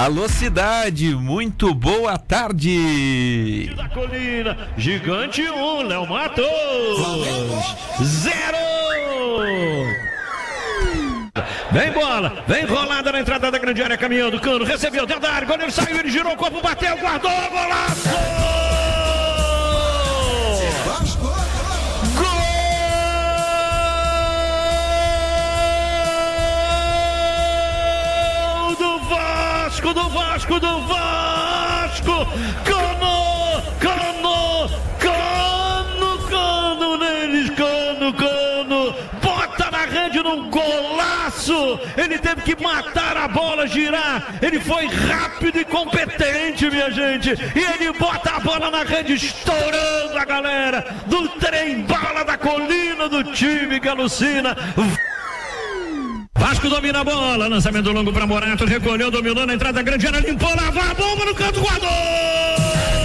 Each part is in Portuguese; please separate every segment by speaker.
Speaker 1: Alô, cidade, muito boa tarde.
Speaker 2: Da colina, gigante 1, um, Léo Matos. Zero. Vem bola, vem rolada na entrada da grande área, caminhando, cano, recebeu, dentro da área, goleiro saiu, ele girou o corpo, bateu, guardou, golaço! Vasco, do Vasco, do Vasco! Cano, cano, cano, cano neles, cano, cano! Bota na rede num golaço! Ele teve que matar a bola, girar. Ele foi rápido e competente, minha gente. E ele bota a bola na rede, estourando a galera do trem bala da colina do time que alucina. Vasco domina a bola, lançamento longo para Morato, recolheu, dominou na entrada grande, área, limpou, lavou a bomba no canto, guardou!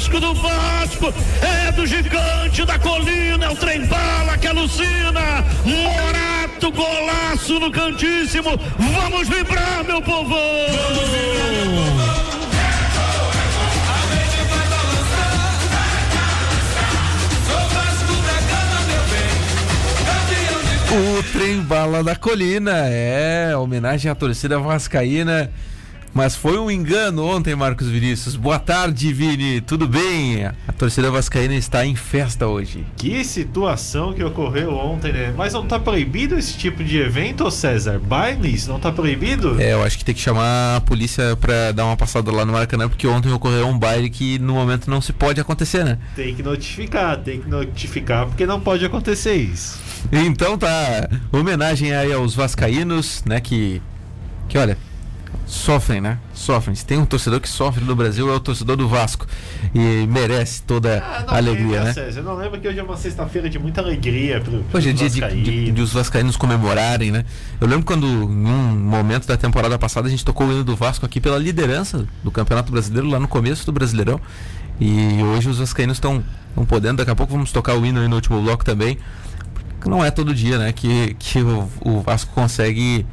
Speaker 2: Vasco, do Vasco, é do gigante da colina, é o trem bala que alucina, Morato! Golaço no cantíssimo. Vamos vibrar, meu povo!
Speaker 1: O trem bala da colina é homenagem à torcida vascaína mas foi um engano ontem, Marcos Vinícius. Boa tarde, Vini. Tudo bem? A torcida vascaína está em festa hoje.
Speaker 3: Que situação que ocorreu ontem, né? Mas não está proibido esse tipo de evento, César? Bailes não está proibido?
Speaker 1: É, eu acho que tem que chamar a polícia para dar uma passada lá no Maracanã, porque ontem ocorreu um baile que no momento não se pode acontecer, né?
Speaker 3: Tem que notificar, tem que notificar, porque não pode acontecer isso.
Speaker 1: Então tá, homenagem aí aos vascaínos, né, que que olha, sofrem, né? Sofrem. Se tem um torcedor que sofre no Brasil é o torcedor do Vasco e merece toda ah, a alegria, né?
Speaker 3: César, eu não lembro que hoje é uma sexta-feira de muita alegria pro,
Speaker 1: Hoje é dia de, de, de, os vascaínos comemorarem, né? Eu lembro quando em um momento da temporada passada a gente tocou o hino do Vasco aqui pela liderança do Campeonato Brasileiro lá no começo do Brasileirão e hoje os vascaínos estão podendo. Daqui a pouco vamos tocar o hino aí no último bloco também. Não é todo dia, né? Que, que o, o Vasco consegue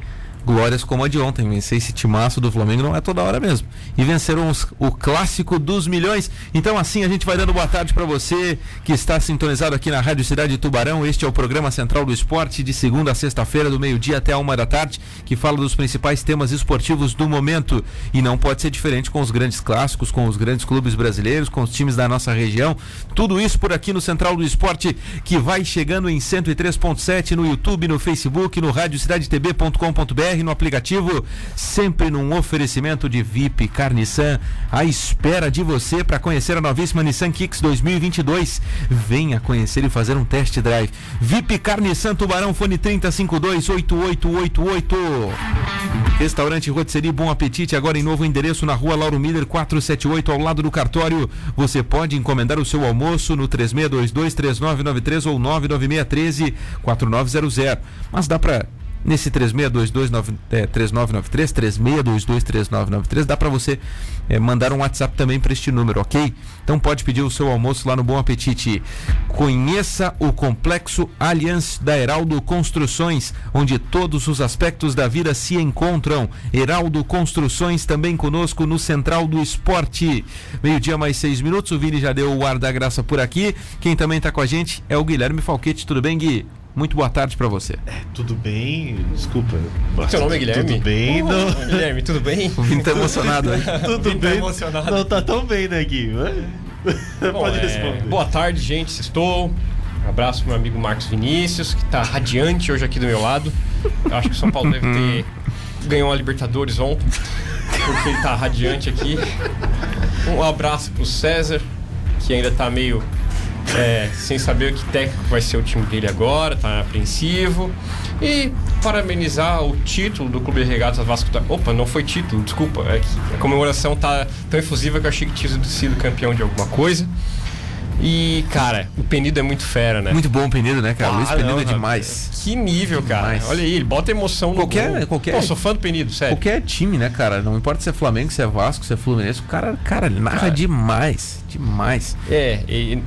Speaker 1: glórias como a de ontem. Vencer esse timaço do Flamengo não é toda hora mesmo. E venceram os, o clássico dos milhões. Então, assim, a gente vai dando boa tarde para você que está sintonizado aqui na Rádio Cidade de Tubarão. Este é o programa central do esporte, de segunda a sexta-feira, do meio-dia até a uma da tarde, que fala dos principais temas esportivos do momento. E não pode ser diferente com os grandes clássicos, com os grandes clubes brasileiros, com os times da nossa região. Tudo isso por aqui no Central do Esporte, que vai chegando em 103.7 no YouTube, no Facebook, no radiocidadetb.com.br no aplicativo, sempre num oferecimento de VIP Carnissan, à espera de você para conhecer a novíssima Nissan Kicks 2022. Venha conhecer e fazer um test drive. VIP Carnissan Tubarão, fone 30528888. Restaurante Rotisserie Bom Apetite, agora em novo endereço na rua Lauro Miller 478, ao lado do cartório. Você pode encomendar o seu almoço no 3622-3993 ou 99613 4900. Mas dá para nesse 3622 é, 3993, 3622 3993, dá para você é, mandar um WhatsApp também para este número, ok? Então pode pedir o seu almoço lá no Bom Apetite. Conheça o complexo Allianz da Heraldo Construções, onde todos os aspectos da vida se encontram. Heraldo Construções também conosco no Central do Esporte. Meio-dia mais seis minutos, o Vini já deu o ar da graça por aqui. Quem também está com a gente é o Guilherme Falquete. Tudo bem, Gui? Muito boa tarde para você.
Speaker 3: É, tudo bem? Desculpa.
Speaker 4: Seu nome é Guilherme?
Speaker 3: Tudo bem? Oh,
Speaker 4: não... Guilherme, tudo bem?
Speaker 1: O Vini tá emocionado aí.
Speaker 3: tudo tá bem? Tá emocionado. Não tá tão bem, né, Gui?
Speaker 4: Bom, Pode é... responder. Boa tarde, gente. Estou. Um abraço pro meu amigo Marcos Vinícius, que tá radiante hoje aqui do meu lado. Eu acho que o São Paulo deve ter ganhou a Libertadores ontem, porque ele tá radiante aqui. Um abraço pro César, que ainda tá meio é, sem saber o que técnico vai ser o time dele agora, tá apreensivo. E parabenizar o título do Clube de Regatas Vasco da... Opa, não foi título, desculpa. É a comemoração tá tão efusiva que eu achei que tinha sido campeão de alguma coisa. E, cara, o Penido é muito fera, né?
Speaker 1: Muito bom o Penido, né, cara?
Speaker 4: Ah,
Speaker 1: Luiz Penido
Speaker 4: não,
Speaker 1: é demais.
Speaker 4: Que nível, cara.
Speaker 1: Demais.
Speaker 4: Olha aí, ele bota emoção no
Speaker 1: Qualquer-
Speaker 4: gol.
Speaker 1: qualquer-
Speaker 4: Pô, sou fã do Penido, sério.
Speaker 1: Qualquer time, né, cara? Não importa se é Flamengo, se é Vasco, se é Fluminense, o cara, cara, ele narra
Speaker 4: Cara.
Speaker 1: demais. Demais.
Speaker 4: É,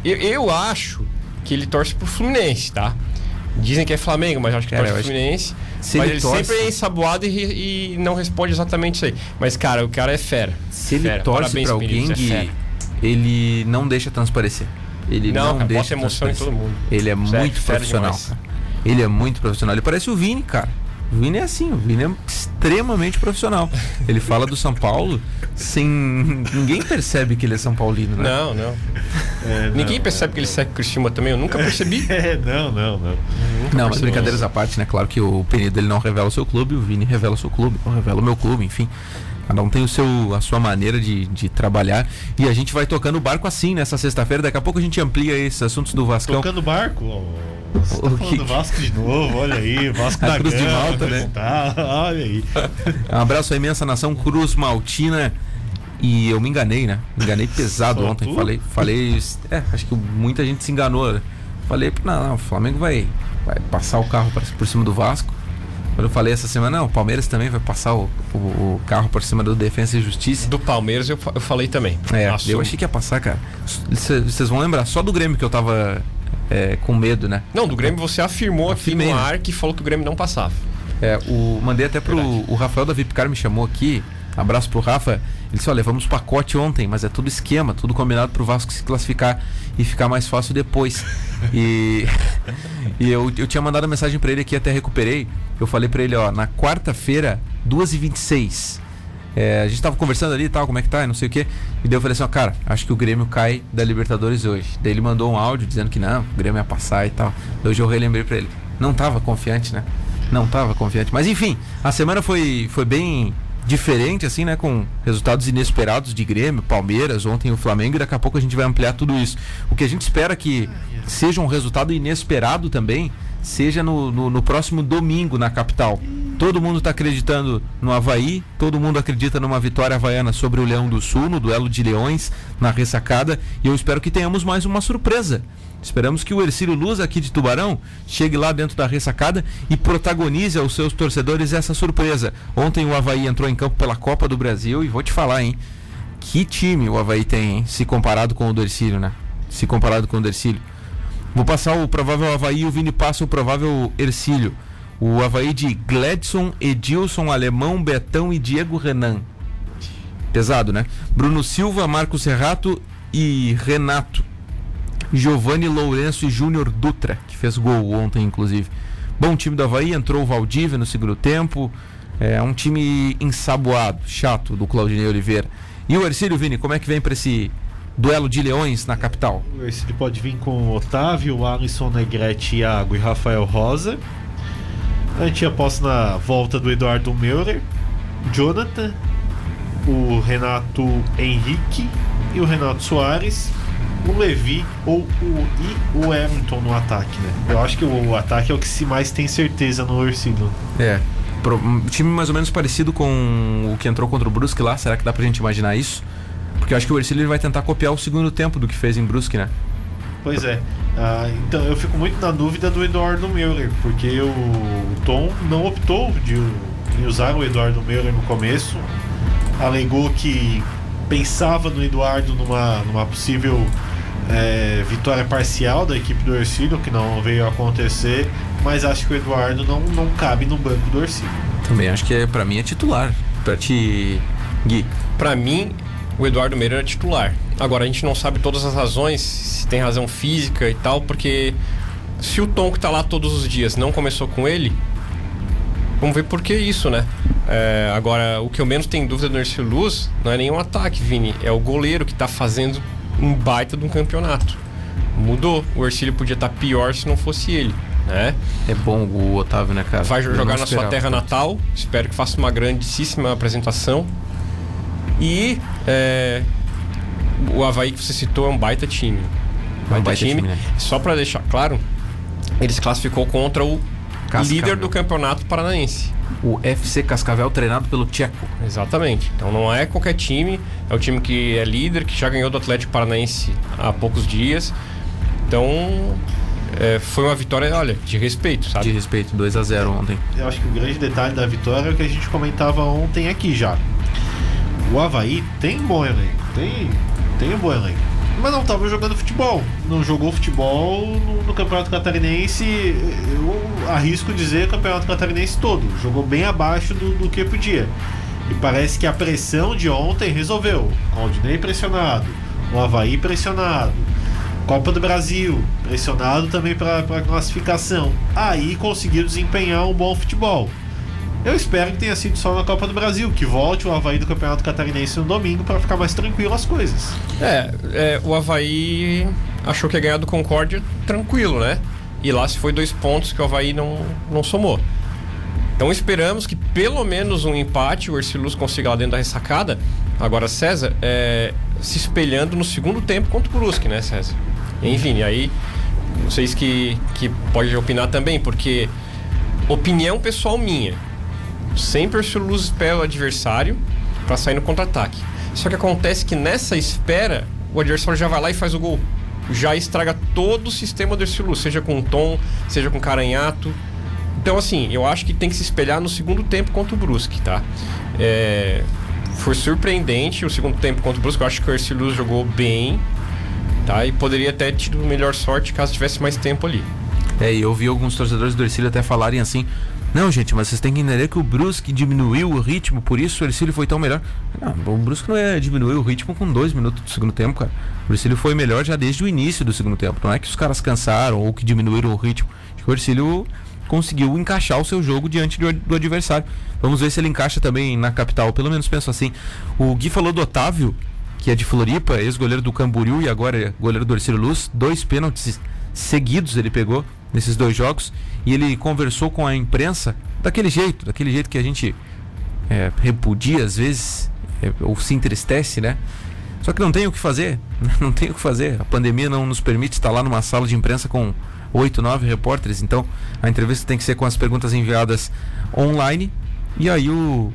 Speaker 4: eu, eu acho que ele torce pro Fluminense, tá? Dizem que é Flamengo, mas eu acho que
Speaker 1: Cara,
Speaker 4: torce pro Fluminense.
Speaker 1: se
Speaker 4: mas
Speaker 1: ele
Speaker 4: ele,
Speaker 1: torce-
Speaker 4: sempre é ensaboado e, e não responde exatamente isso aí. Mas, cara, o cara é fera.
Speaker 1: Se ele
Speaker 4: Fera.
Speaker 1: torce
Speaker 4: Parabéns,
Speaker 1: pra alguém,
Speaker 4: Penido, você é.
Speaker 1: Ele não deixa transparecer. Ele
Speaker 4: Não,
Speaker 1: não, cara,
Speaker 4: bota
Speaker 1: deixa
Speaker 4: emoção em
Speaker 1: transparecer.
Speaker 4: todo mundo.
Speaker 1: Ele é
Speaker 4: Sério,
Speaker 1: muito profissional. cara. Ele é muito profissional. Ele parece o Vini, cara. O Vini é assim, o Vini é extremamente profissional. Ele fala do São Paulo sem. Ninguém percebe que ele é São Paulino, né?
Speaker 4: Não, não.
Speaker 3: É, não,
Speaker 4: Ninguém percebe que ele segue o Criciúma também. Eu nunca percebi.
Speaker 3: É, não, não, não.
Speaker 1: Não, mas brincadeiras à parte, né? Claro que o Penido ele não revela o seu clube, o Vini revela o seu clube, eu revelo o meu clube, enfim. Cada um tem o seu, a sua maneira de, de trabalhar. E a gente vai tocando o barco assim nessa sexta-feira. Daqui a pouco a gente amplia esses assuntos do Vascão.
Speaker 3: Tocando barco. Você tá
Speaker 1: O
Speaker 3: falando
Speaker 1: que-
Speaker 3: do Vasco de novo, olha aí, Vasco
Speaker 1: A
Speaker 3: da
Speaker 1: Cruz de
Speaker 3: Gama,
Speaker 1: Malta, né?
Speaker 3: Tá, olha aí.
Speaker 1: Um abraço à imensa nação Cruz Maltina. E eu me enganei, né? Me enganei pesado
Speaker 3: Só
Speaker 1: ontem.
Speaker 3: tu?
Speaker 1: Falei, falei. É, acho que muita gente se enganou. Falei, não, não, o Flamengo vai, vai passar o carro por cima do Vasco. Quando eu falei essa semana, não, o Palmeiras também vai passar o, o, o carro por cima do Defensa e Justiça.
Speaker 4: Do Palmeiras eu, eu falei também.
Speaker 1: É, eu achei que ia passar, cara. Cê- Vocês vão lembrar, só do Grêmio que eu tava é, com medo, né?
Speaker 4: Não, do Grêmio você afirmou aqui
Speaker 1: Afirmei,
Speaker 4: no
Speaker 1: né?
Speaker 4: ar que falou que o Grêmio não passava.
Speaker 1: É, o, mandei até pro
Speaker 4: Verdade.
Speaker 1: o Rafael da Vipcar me chamou aqui. Abraço pro Rafa. Ele disse: Olha, levamos pacote ontem, mas é tudo esquema, tudo combinado pro Vasco se classificar e ficar mais fácil depois. E, e eu, eu tinha mandado mensagem pra ele aqui, até recuperei. Eu falei pra ele: Ó, na quarta-feira, 2h26. É, a gente tava conversando ali e tal, como é que tá, e não sei o que. E daí eu falei assim: Ó, cara, acho que o Grêmio cai da Libertadores hoje. Daí ele mandou um áudio dizendo que não, o Grêmio ia passar e tal. Daí Hoje eu relembrei pra ele: Não tava confiante, né? Não tava confiante. Mas enfim, a semana foi, foi bem diferente, assim, né? Com resultados inesperados de Grêmio, Palmeiras, ontem o Flamengo, e daqui a pouco a gente vai ampliar tudo isso. O que a gente espera que seja um resultado inesperado também, seja no, no, no próximo domingo na capital. Todo mundo está acreditando no Havaí, todo mundo acredita numa vitória havaiana sobre o Leão do Sul, no duelo de leões, na ressacada, e eu espero que tenhamos mais uma surpresa. Esperamos que o Ercílio Luz aqui de Tubarão chegue lá dentro da ressacada e protagonize aos seus torcedores essa surpresa. Ontem o Havaí entrou em campo pela Copa do Brasil e vou te falar, hein? Que time o Havaí tem, hein? Se comparado com o do Ercílio, né? Se comparado com o do Ercílio. Vou passar o provável Havaí e o Vini passa o provável Ercílio. O Havaí de Gledson, Edilson, Alemão, Betão e Diego Renan. Pesado, né? Bruno Silva, Marcos Serrato e Renato. Giovanni Lourenço e Júnior Dutra, que fez gol ontem, inclusive. Bom time do Havaí, entrou o Valdívia no segundo tempo. É um time ensaboado, chato, do Claudinei Oliveira. E o Ercílio Vini, como é que vem para esse duelo de leões na capital?
Speaker 3: O Ercílio pode vir com Otávio, Alisson Negrete, Iago e Rafael Rosa. A gente aposta na volta do Eduardo Meurer, Jonathan, o Renato Henrique e o Renato Soares, o Levi ou o, e o Everton no ataque, né? Eu acho que o ataque é o que se mais tem certeza no Ercílio.
Speaker 1: É. pro- um time mais ou menos parecido com o que entrou contra o Brusque lá. Será que dá pra gente imaginar isso? Porque eu acho que o Ercílio vai tentar copiar o segundo tempo do que fez em Brusque, né?
Speaker 3: Pois é. Ah, então eu fico muito na dúvida do Eduardo Meurer, porque o, Tom não optou de, em usar o Eduardo Meurer no começo. Alegou que pensava no Eduardo numa, numa possível é, vitória parcial da equipe do Ercílio, que não veio a acontecer, mas acho que o Eduardo não, não cabe no banco do Ercílio.
Speaker 1: Também acho que é, pra mim é titular. Pra ti, Gui.
Speaker 4: Pra mim, o Eduardo Meira era titular. Agora, a gente não sabe todas as razões, se tem razão física e tal, porque se o Tom que tá lá todos os dias não começou com ele, vamos ver por que isso, né? É, agora, o que eu menos tenho dúvida no Ercílio Luz não é nenhum ataque, Vini. É o goleiro que tá fazendo um baita de um campeonato. Mudou. O Ercílio podia estar pior se não fosse ele, né?
Speaker 1: É bom o Otávio, né, cara?
Speaker 4: Vai jogar na sua terra natal. Espero que faça uma grandíssima apresentação. E é, o Havaí que você citou é um baita time.
Speaker 1: É um baita time, né?
Speaker 4: Só pra deixar claro, ele se classificou contra o Cascavel. líder do campeonato paranaense.
Speaker 1: O FC Cascavel treinado pelo Tcheco.
Speaker 4: Exatamente. Então não é qualquer time, é o time que é líder, que já ganhou do Atlético Paranaense há poucos dias. Então é, foi uma vitória, olha, de respeito, sabe?
Speaker 1: De respeito, 2 a 0 ontem.
Speaker 3: Eu acho que o grande detalhe da vitória é o que a gente comentava ontem aqui já. O Havaí tem bom elenco, tem, tem um bom elenco. Mas não estava jogando futebol. Não jogou futebol no, no, Campeonato Catarinense. Eu arrisco dizer Campeonato Catarinense todo. Jogou bem abaixo do, do que podia. E parece que a pressão de ontem resolveu. Aldinei pressionado, o Havaí pressionado, Copa do Brasil, pressionado também para classificação. Aí conseguiu desempenhar um bom futebol. Eu espero que tenha sido só na Copa do Brasil, que volte o Havaí do Campeonato Catarinense no domingo para ficar mais tranquilo as coisas.
Speaker 4: É, é, o Havaí achou que ia ganhar do Concórdia tranquilo, né? E lá se foi dois pontos que o Havaí não, não somou. Então esperamos que pelo menos um empate o Ercilus consiga lá dentro da ressacada. Agora, César, é, se espelhando no segundo tempo contra o Brusque, né, César? Enfim, aí vocês que, que podem opinar também, porque opinião pessoal minha. Sempre o espera o adversário para sair no contra-ataque. Só que acontece que nessa espera, o adversário já vai lá e faz o gol. Já estraga todo o sistema do Ercilus, seja com Tom, seja com Caranhato. Então, assim, eu acho que tem que se espelhar no segundo tempo contra o Brusque, tá? É, foi surpreendente o segundo tempo contra o Brusque. Eu acho que o Ercilus jogou bem, tá? E poderia ter tido melhor sorte caso tivesse mais tempo ali.
Speaker 1: É, e eu vi alguns torcedores do Ercílio até falarem assim: não, gente, mas vocês têm que entender que o Brusque diminuiu o ritmo, por isso o Ercílio foi tão melhor. Não, o Brusque não é diminuir o ritmo com dois minutos do segundo tempo, cara. O Ercílio foi melhor já desde o início do segundo tempo. Não é que os caras cansaram ou que diminuíram o ritmo. Acho que o Ercílio conseguiu encaixar o seu jogo diante do, adversário. Vamos ver se ele encaixa também na capital, pelo menos penso assim. O Gui falou do Otávio, que é de Floripa, ex-goleiro do Camboriú e agora é goleiro do Orcílio Luz. Dois pênaltis seguidos ele pegou nesses dois jogos e ele conversou com a imprensa daquele jeito, daquele jeito que a gente é, repudia às vezes é, ou se entristece, né? Só que não tem o que fazer, não tem o que fazer. A pandemia não nos permite estar lá numa sala de imprensa com oito, nove repórteres. Então a entrevista tem que ser com as perguntas enviadas online. E aí o,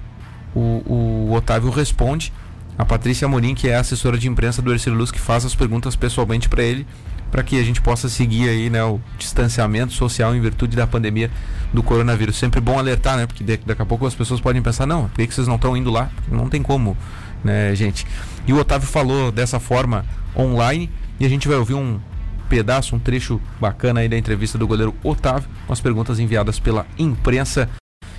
Speaker 1: o, o Otávio responde. A Patrícia Morim, que é assessora de imprensa do Ercílio Luz, que faz as perguntas pessoalmente para ele, para que a gente possa seguir aí, né, o distanciamento social em virtude da pandemia do coronavírus. Sempre bom alertar, né? Porque daqui a pouco as pessoas podem pensar, não, por que vocês não estão indo lá? Não tem como, né, gente? E o Otávio falou dessa forma online e a gente vai ouvir um pedaço, um trecho bacana aí da entrevista do goleiro Otávio, com as perguntas enviadas pela imprensa.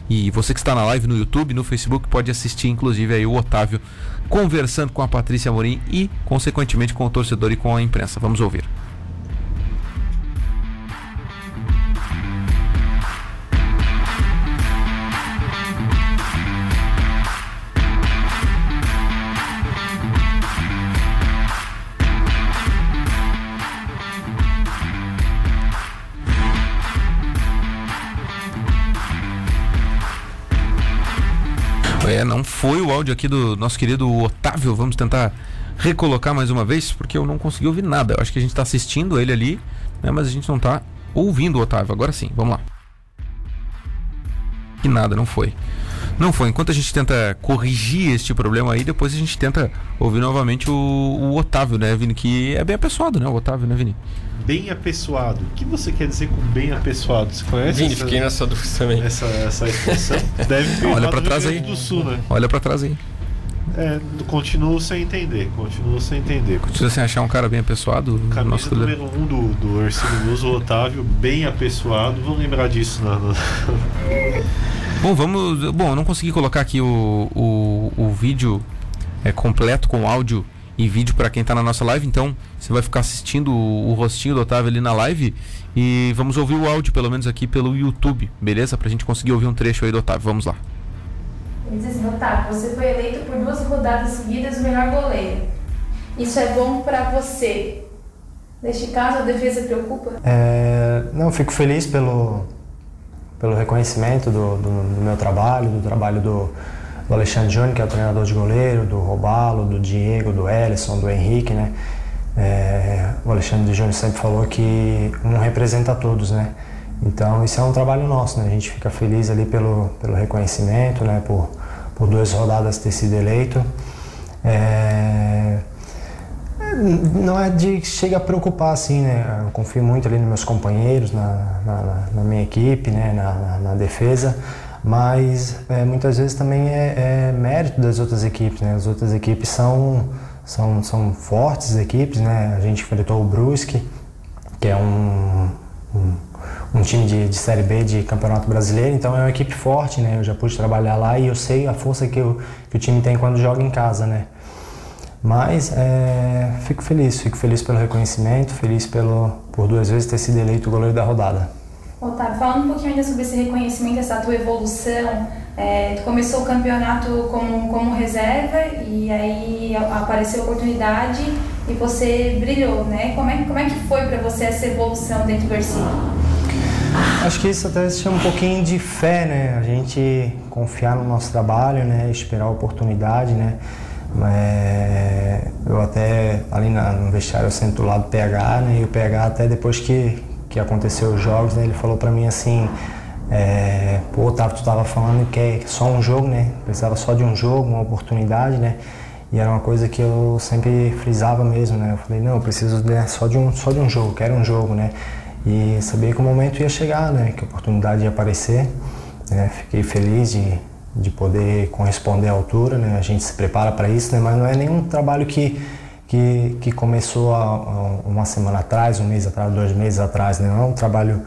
Speaker 1: E você que está na live no YouTube, no Facebook, pode assistir, inclusive, aí o Otávio conversando com a Patrícia Morim e, consequentemente, com o torcedor e com a imprensa. Vamos ouvir. É, não foi o áudio aqui do nosso querido Otávio. Vamos tentar recolocar mais uma vez, porque eu não consegui ouvir nada. Eu acho que a gente está assistindo ele ali, né, mas a gente não está ouvindo o Otávio. Agora sim, vamos lá. Que nada, não foi. Não foi. Enquanto a gente tenta corrigir este problema aí, depois a gente tenta ouvir novamente o, o Otávio, né, Vini? Que é bem apessoado, né, o Otávio, né, Vini?
Speaker 3: Bem apessoado. O que você quer dizer com bem apessoado? Você conhece?
Speaker 4: Vini, essa, fiquei nessa dúvida também.
Speaker 3: Essa, essa expressão? Deve
Speaker 1: ter Olha para trás aí.
Speaker 3: Do Sul, né?
Speaker 1: Olha para trás aí.
Speaker 3: É, continuo sem entender, continuo sem entender.
Speaker 1: Continua sem achar um cara bem apessoado?
Speaker 3: Camisa nosso número 1 um do, do Ercílio Luz, o Otávio, bem apessoado. Vamos lembrar disso na. No...
Speaker 1: Bom, vamos. Bom, eu não consegui colocar aqui o, o, o vídeo é, completo com áudio e vídeo para quem está na nossa live. Então, você vai ficar assistindo o, o, rostinho do Otávio ali na live e vamos ouvir o áudio, pelo menos aqui pelo YouTube, beleza? Para a gente conseguir ouvir um trecho aí do Otávio. Vamos lá.
Speaker 5: Ele diz assim, Otávio, você foi eleito por duas rodadas seguidas o melhor goleiro. Isso é bom para você. Neste caso, a defesa preocupa?
Speaker 6: É, não, fico feliz pelo, pelo reconhecimento do, do, do meu trabalho, do trabalho do, do Alexandre Júnior, que é o treinador de goleiro, do Robalo, do Diego, do Ellison, do Henrique, né? É, o Alexandre Júnior sempre falou que um representa todos, né? Então isso é um trabalho nosso, né? A gente fica feliz ali pelo, pelo reconhecimento, né? Por, por duas rodadas ter sido eleito. É... Não é de chega a preocupar assim, né? Eu confio muito ali nos meus companheiros, na, na, na minha equipe, né? na, na, na defesa mas é, muitas vezes também é, é, mérito das outras equipes, né? As outras equipes são, são, são fortes equipes, né? A gente enfrentou o Brusque, que é um, um, um time de, de, Série B de Campeonato Brasileiro, então é uma equipe forte, né? Eu já pude trabalhar lá e eu sei a força que, eu, que o time tem quando joga em casa, né? Mas é, fico feliz, fico feliz pelo reconhecimento, feliz pelo, por duas vezes ter sido eleito o goleiro da rodada.
Speaker 5: Otávio, falando um pouquinho ainda sobre esse reconhecimento, essa tua evolução, é, tu começou o campeonato como, como reserva e aí apareceu a oportunidade e você brilhou, né? Como é, como é que foi para você essa evolução dentro do Ercílio?
Speaker 6: Acho que isso até se chama um pouquinho de fé, né? A gente confiar no nosso trabalho, né? Esperar a oportunidade, né? É, eu até ali no vestiário eu sento do lado do PH, né? E o PH até depois que, que aconteceu os jogos, né? Ele falou para mim assim, é, pô, Otávio, tu tava falando que é só um jogo, né? Precisava só de um jogo, uma oportunidade, né? E era uma coisa que eu sempre frisava mesmo, né? Eu falei, não, eu preciso né, só, de um, só de um jogo, quero um jogo, né? E sabia que o momento ia chegar, né? Que a oportunidade ia aparecer. Né? Fiquei feliz de, de poder corresponder à altura, né? A gente se prepara para isso, né? Mas não é nenhum trabalho que que, que começou há, uma semana atrás, um mês atrás, dois meses atrás, né? É um trabalho...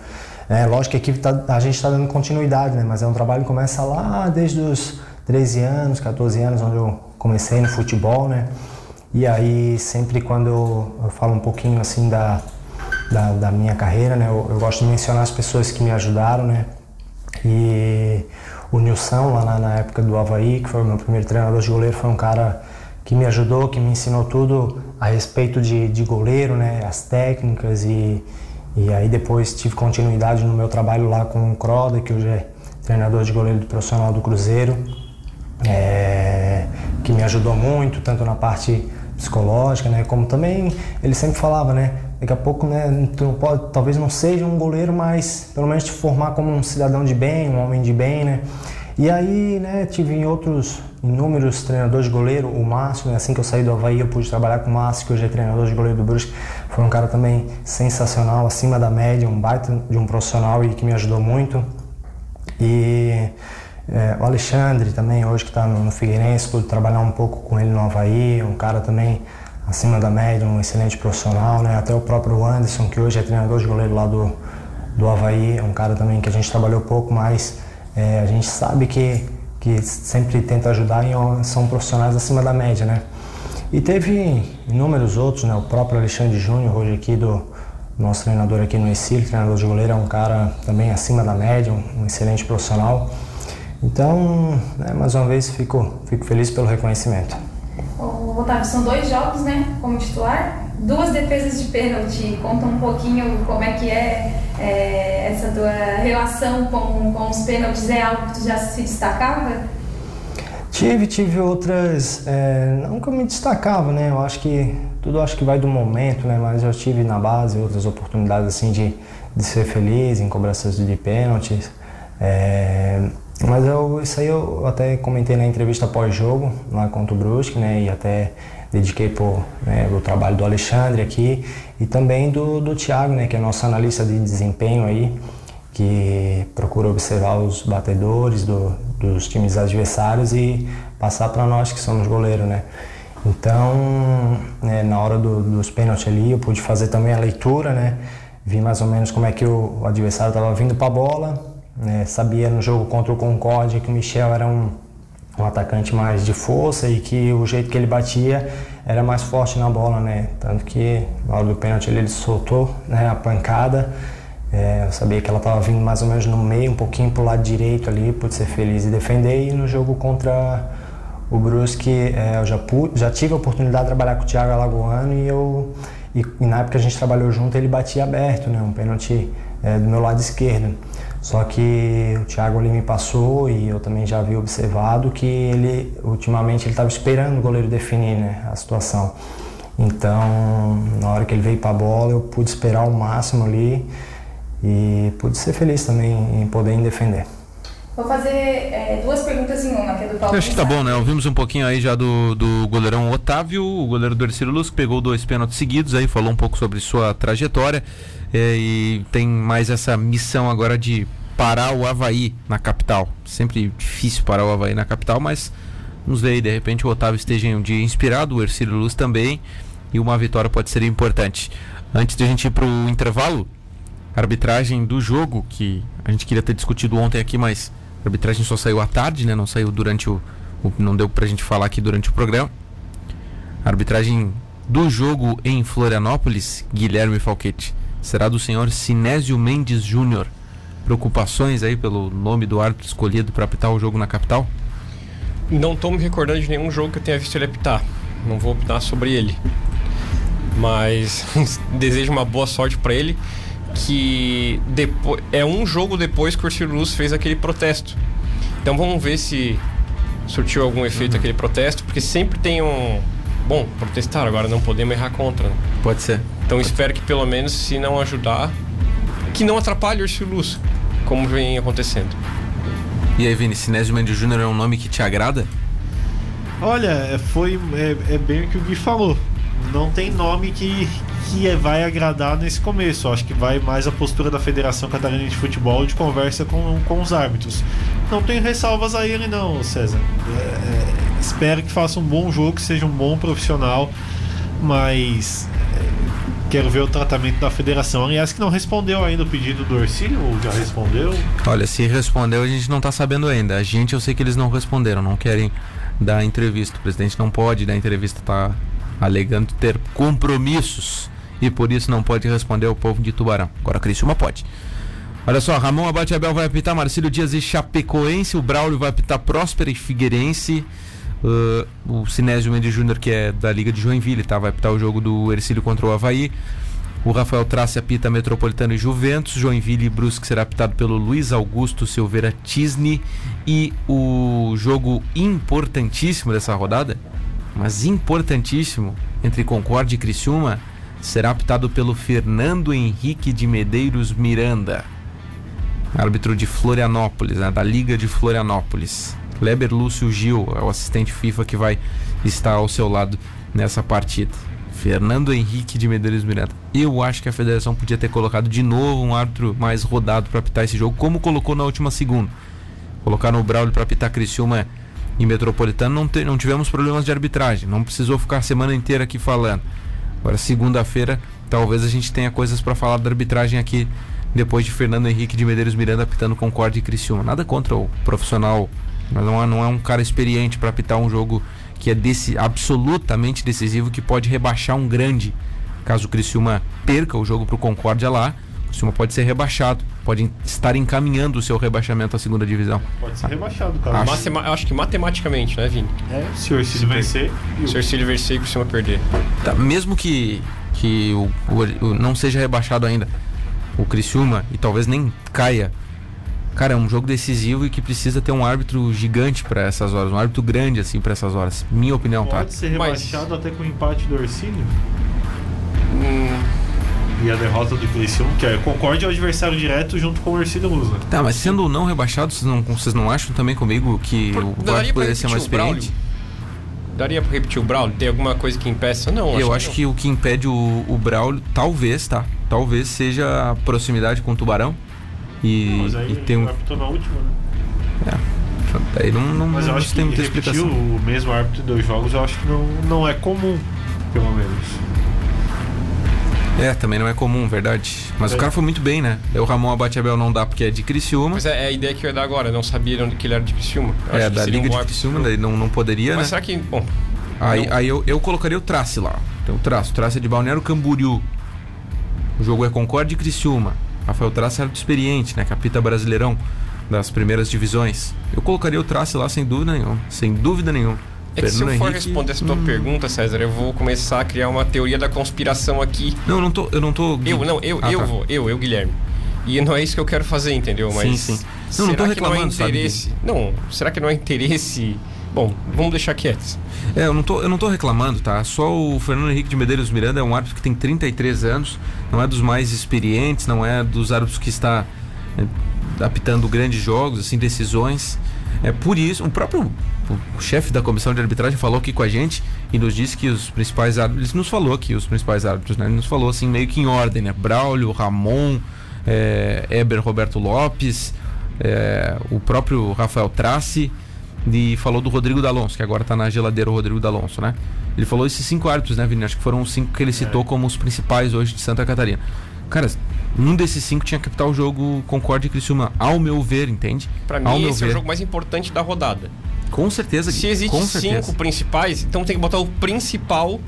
Speaker 6: É, lógico que a, equipe tá, a gente está dando continuidade, né? Mas é um trabalho que começa lá desde os 13 anos, 14 anos, onde eu comecei no futebol, né? E aí, sempre quando eu, eu falo um pouquinho, assim, da, da, da minha carreira, né? Eu, eu, gosto de mencionar as pessoas que me ajudaram, né? E o Nilson, lá na, na época do Havaí, que foi o meu primeiro treinador de goleiro, foi um cara que me ajudou, que me ensinou tudo a respeito de, de goleiro, né, as técnicas e, e aí depois tive continuidade no meu trabalho lá com o Croda, que hoje é treinador de goleiro do profissional do Cruzeiro, é, que me ajudou muito, tanto na parte psicológica, né, como também ele sempre falava, né, daqui a pouco, né, tu pode, talvez não seja um goleiro, mas pelo menos te formar como um cidadão de bem, um homem de bem, né, e aí, né, tive outros inúmeros treinadores de goleiro, o Márcio, né, assim que eu saí do Havaí eu pude trabalhar com o Márcio, que hoje é treinador de goleiro do Brusque, foi um cara também sensacional, acima da média, um baita de um profissional e que me ajudou muito. E é, o Alexandre também, hoje que está no, no Figueirense, pude trabalhar um pouco com ele no Havaí, um cara também acima da média, um excelente profissional, né? Até o próprio Anderson, que hoje é treinador de goleiro lá do, do Havaí, um cara também que a gente trabalhou pouco, mas é, a gente sabe que, que sempre tenta ajudar e são profissionais acima da média, né? E teve inúmeros outros, né? O próprio Alexandre Júnior, hoje aqui do nosso treinador aqui no Exílio, treinador de goleiro, é um cara também acima da média, um, excelente profissional. Então, né, mais uma vez, fico, fico feliz pelo reconhecimento.
Speaker 5: O Otávio, são dois jogos, né, como titular, duas defesas de pênalti. Conta um pouquinho como é que é, é essa tua relação com, com os pênaltis. É algo que tu já se destacava?
Speaker 6: Tive, tive outras, é, não que eu me destacava, né? Eu acho que tudo acho que vai do momento, né? Mas eu tive na base outras oportunidades assim de, de ser feliz em cobranças de pênaltis. É, mas eu, isso aí eu até comentei na entrevista pós-jogo, lá contra o Brusque, né? E até dediquei por, né, o trabalho do Alexandre aqui e também do, do Thiago, né? Que é nosso analista de desempenho aí, que procura observar os batedores do, dos times adversários e passar para nós que somos goleiros, né? Então, né, na hora do, dos pênaltis ali, eu pude fazer também a leitura, né? Vi mais ou menos como é que o, o adversário estava vindo para a bola, né? Sabia no jogo contra o Concórdia que o Michel era um, um atacante mais de força e que o jeito que ele batia era mais forte na bola, né? Tanto que na hora do pênalti ele, ele soltou né, a pancada. É, eu sabia que ela estava vindo mais ou menos no meio, um pouquinho para o lado direito ali, pude ser feliz e defender. E no jogo contra o Brusque, é, eu já, já tive a oportunidade de trabalhar com o Thiago Alagoano e eu e, e na época a gente trabalhou junto ele batia aberto, né? Um pênalti é, do meu lado esquerdo. Só que o Thiago ali me passou e eu também já havia observado que ele, ultimamente, ele estava esperando o goleiro definir né, a situação. Então, na hora que ele veio para a bola, eu pude esperar o máximo ali e pude ser feliz também em poder defender.
Speaker 5: Vou fazer é, duas perguntas em uma, que é do Paulo.
Speaker 1: Eu acho que tá bom, né? Ouvimos um pouquinho aí já do, do goleirão Otávio, o goleiro do Ercílio Luz, que pegou dois pênaltis seguidos aí, falou um pouco sobre sua trajetória é, e tem mais essa missão agora de parar o Havaí na capital. Sempre difícil parar o Havaí na capital, mas vamos ver aí, de repente o Otávio esteja um dia inspirado, o Ercílio Luz também, e uma vitória pode ser importante. Antes de a gente ir pro intervalo, arbitragem do jogo, que a gente queria ter discutido ontem aqui, mas a arbitragem só saiu à tarde, né? Não saiu durante o, o não deu pra gente falar aqui durante o programa. A arbitragem do jogo em Florianópolis, Guilherme Falquete, será do senhor Sinésio Mendes Júnior. Preocupações aí pelo nome do árbitro escolhido para apitar o jogo na capital?
Speaker 4: Não estou me recordando de nenhum jogo que eu tenha visto ele apitar. Não vou opinar sobre ele. Mas desejo uma boa sorte para ele que depois é um jogo depois que o Ciro Luz fez aquele protesto. Então vamos ver se surtiu algum efeito uhum. aquele protesto, porque sempre tem um bom protestar agora não podemos errar contra. Né?
Speaker 1: Pode ser.
Speaker 4: Então
Speaker 1: Pode
Speaker 4: espero ser. que pelo menos se não ajudar, que não atrapalhe o Ciro Luz, como vem acontecendo.
Speaker 1: E aí, Vini, Sinésio Mendes Júnior é um nome que te agrada?
Speaker 3: Olha, é, foi é, é bem o que o Gui falou. Não tem nome que, que é, vai agradar nesse começo. Eu acho que vai mais a postura da Federação Catarinense de Futebol de conversa com, com os árbitros. Não tem ressalvas a ele, não, César. É, é, espero que faça um bom jogo, que seja um bom profissional, mas é, quero ver o tratamento da federação. Aliás, que não respondeu ainda o pedido do Orcílio, ou já respondeu?
Speaker 1: Olha, se respondeu, a gente não está sabendo ainda. A gente, eu sei que eles não responderam, não querem dar entrevista. O presidente não pode dar entrevista, tá alegando ter compromissos e por isso não pode responder ao povo de Tubarão. Agora Criciúma pode. Olha só, Ramon Abate Abel vai apitar Marcílio Dias e Chapecoense, o Braulio vai apitar Próspera e Figueirense. Uh, o Sinésio Mendes Júnior, que é da Liga de Joinville, tá? vai apitar o jogo do Ercílio contra o Havaí. O Rafael Trace apita Metropolitano e Juventus. Joinville e Brusque será apitado pelo Luiz Augusto Silveira Tisne. E o jogo importantíssimo dessa rodada, mas importantíssimo, entre Concorde e Criciúma, será apitado pelo Fernando Henrique de Medeiros Miranda, árbitro de Florianópolis, né, da Liga de Florianópolis. Kleber Lúcio Gil é o assistente FIFA que vai estar ao seu lado nessa partida. Fernando Henrique de Medeiros Miranda. Eu acho que a federação podia ter colocado de novo um árbitro mais rodado para apitar esse jogo, como colocou na última segunda. Colocaram o Braulio para apitar Criciúma e Metropolitano, não, te, não tivemos problemas de arbitragem. Não precisou ficar a semana inteira aqui falando. Agora, segunda-feira, talvez a gente tenha coisas para falar da arbitragem aqui depois de Fernando Henrique de Medeiros Miranda apitando Concorde e Criciúma. Nada contra o profissional, mas não é, não é um cara experiente para apitar um jogo que é desse, absolutamente decisivo, que pode rebaixar um grande. Caso o Criciúma perca o jogo para o Concórdia lá, o Criciúma pode ser rebaixado, pode estar encaminhando o seu rebaixamento à segunda divisão.
Speaker 3: Pode ser rebaixado, cara.
Speaker 4: Acho, Matema acho que matematicamente, né, Vini?
Speaker 3: É, se o Ercílio vencer.
Speaker 4: Se o Ercílio vencer e o Criciúma perder.
Speaker 1: Tá, mesmo que, que o, o, o, não seja rebaixado ainda, o Criciúma, e talvez nem caia Cara, é um jogo decisivo e que precisa ter um árbitro gigante para essas horas, um árbitro grande assim para essas horas. Minha opinião,
Speaker 3: Pode
Speaker 1: tá?
Speaker 3: Pode ser rebaixado Mas... até com o empate do Orsini? Hum. E a derrota do Criciúma, que é Concorde é o adversário direto junto com o Ercílio Luz, né?
Speaker 1: Tá, mas sendo não rebaixado, vocês não, vocês não acham também comigo que Por, o árbitro poderia ser mais experiente?
Speaker 4: Daria pra repetir o Braulio? Tem alguma coisa que impeça? Não,
Speaker 1: Eu acho, que, que, o que impede o, o Braulio, talvez, tá? Talvez seja a proximidade com o Tubarão. E,
Speaker 3: mas aí
Speaker 1: e tem um.
Speaker 3: na última, né?
Speaker 1: É. Aí não, não,
Speaker 3: mas eu acho que tem muita explicação. o mesmo árbitro em dois jogos eu acho que não, não é comum, pelo menos.
Speaker 1: É, também não é comum, verdade. Mas é. o cara foi muito bem, né? O Ramon Abatiabel não dá porque é de Criciúma.
Speaker 4: Mas é, é, a ideia que eu ia dar agora, não sabia que ele era de Criciúma.
Speaker 1: Eu é, da Liga um de Criciúma, daí não, não poderia,
Speaker 4: Mas
Speaker 1: né?
Speaker 4: será que... Bom...
Speaker 1: Aí, não... aí eu, eu colocaria o Trace lá. Então o Trace, o Trace é de Balneário Camboriú. O jogo é Concorde e Criciúma. Rafael Trace era do experiente, né? Capita Brasileirão das primeiras divisões. Eu colocaria o Trace lá sem dúvida nenhuma. Sem dúvida nenhuma.
Speaker 4: É que se eu for Henrique... responder essa tua hum. pergunta, César, eu vou começar a criar uma teoria da conspiração aqui.
Speaker 1: Não, eu não tô. Eu não tô.
Speaker 4: Eu, não, eu, ah, eu tá. vou, eu, eu, Guilherme. E não é isso que eu quero fazer, entendeu? Mas
Speaker 1: sim, sim. Não, não tô reclamando,
Speaker 4: não é interesse.
Speaker 1: Sabe?
Speaker 4: Não, será que não é interesse Bom, vamos deixar quietos.
Speaker 1: É, eu não, tô, eu não tô reclamando, tá? Só o Fernando Henrique de Medeiros Miranda é um árbitro que tem 33 anos, não é dos mais experientes, não é dos árbitros que está é, apitando grandes jogos, assim, decisões. É por isso, o próprio o chefe da comissão de arbitragem falou aqui com a gente e nos disse que os principais árbitros, ele nos falou aqui os principais árbitros, né? Ele nos falou assim meio que em ordem, né? Braulio, Ramon, é, Eber Roberto Lopes, é, o próprio Rafael Trace e falou do Rodrigo D'Alonso, que agora está na geladeira o Rodrigo D'Alonso, né? Ele falou esses cinco árbitros, né, Vini? Acho que foram os cinco que ele citou é. como os principais hoje de Santa Catarina. Cara, um desses cinco tinha que apitar o jogo Concorde e Criciúma, ao meu ver, entende?
Speaker 4: Para mim, esse é o jogo mais importante da rodada.
Speaker 1: Com certeza.
Speaker 4: Se existem cinco principais, então tem que botar o principal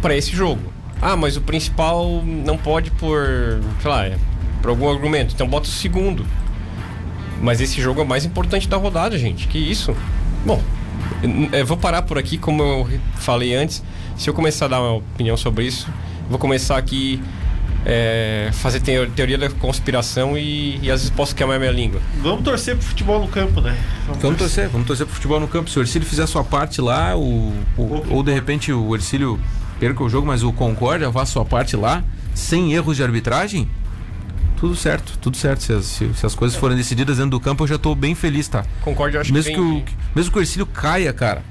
Speaker 4: para esse jogo. Ah, mas o principal não pode por, sei lá, é, por algum argumento. Então bota o segundo. Mas esse jogo é o mais importante da rodada, gente. Que isso? Bom, eu vou parar por aqui, como eu falei antes. Se eu começar a dar uma opinião sobre isso, vou começar aqui é, fazer teoria da conspiração e, e, às vezes posso queimar minha língua.
Speaker 3: Vamos torcer pro futebol no campo, né?
Speaker 1: Vamos, vamos torcer. torcer, vamos torcer pro futebol no campo. Se o Ercílio fizer a sua parte lá, o, o ou de repente o Ercílio perca o jogo, mas o Concórdia faça a sua parte lá, sem erros de arbitragem, tudo certo, tudo certo. Se as, se, se as coisas forem decididas dentro do campo, eu já estou bem feliz, tá?
Speaker 4: Concordo, acho
Speaker 1: mesmo
Speaker 4: que,
Speaker 1: que o, Mesmo que o Ercílio caia, cara.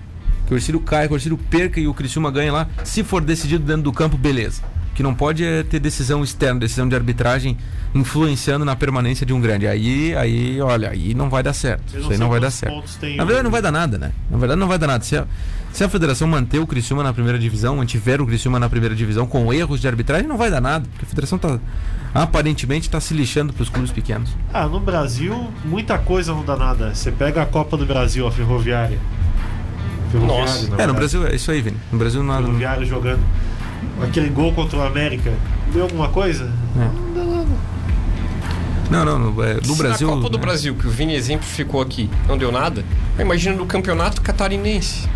Speaker 1: Que o Ercílio caia, que o Ercílio perca e o Criciúma ganhe lá. Se for decidido dentro do campo, beleza. Que não pode é ter decisão externa, decisão de arbitragem influenciando na permanência de um grande. Aí, aí, olha, aí não vai dar certo. Isso aí não vai dar certo. Na verdade, não vai dar nada, né? Na verdade, não vai dar nada. Se a, se a federação manter o Criciúma na primeira divisão, mantiver o Criciúma na primeira divisão com erros de arbitragem, não vai dar nada. Porque a federação tá aparentemente está se lixando para os clubes pequenos.
Speaker 3: Ah, no Brasil, muita coisa não dá nada. Você pega a Copa do Brasil, a Ferroviária.
Speaker 1: Ferroviária Nossa. É, no Brasil é isso aí, Vini. No Brasil nada.
Speaker 3: Ferroviária jogando. Aquele gol contra o América. Deu alguma coisa? É. Não.
Speaker 1: Não, não, no, é, no
Speaker 4: Se
Speaker 1: Brasil.
Speaker 4: Na Copa do
Speaker 1: né?
Speaker 4: Brasil, que o Vini exemplificou aqui, não deu nada, imagina no campeonato catarinense.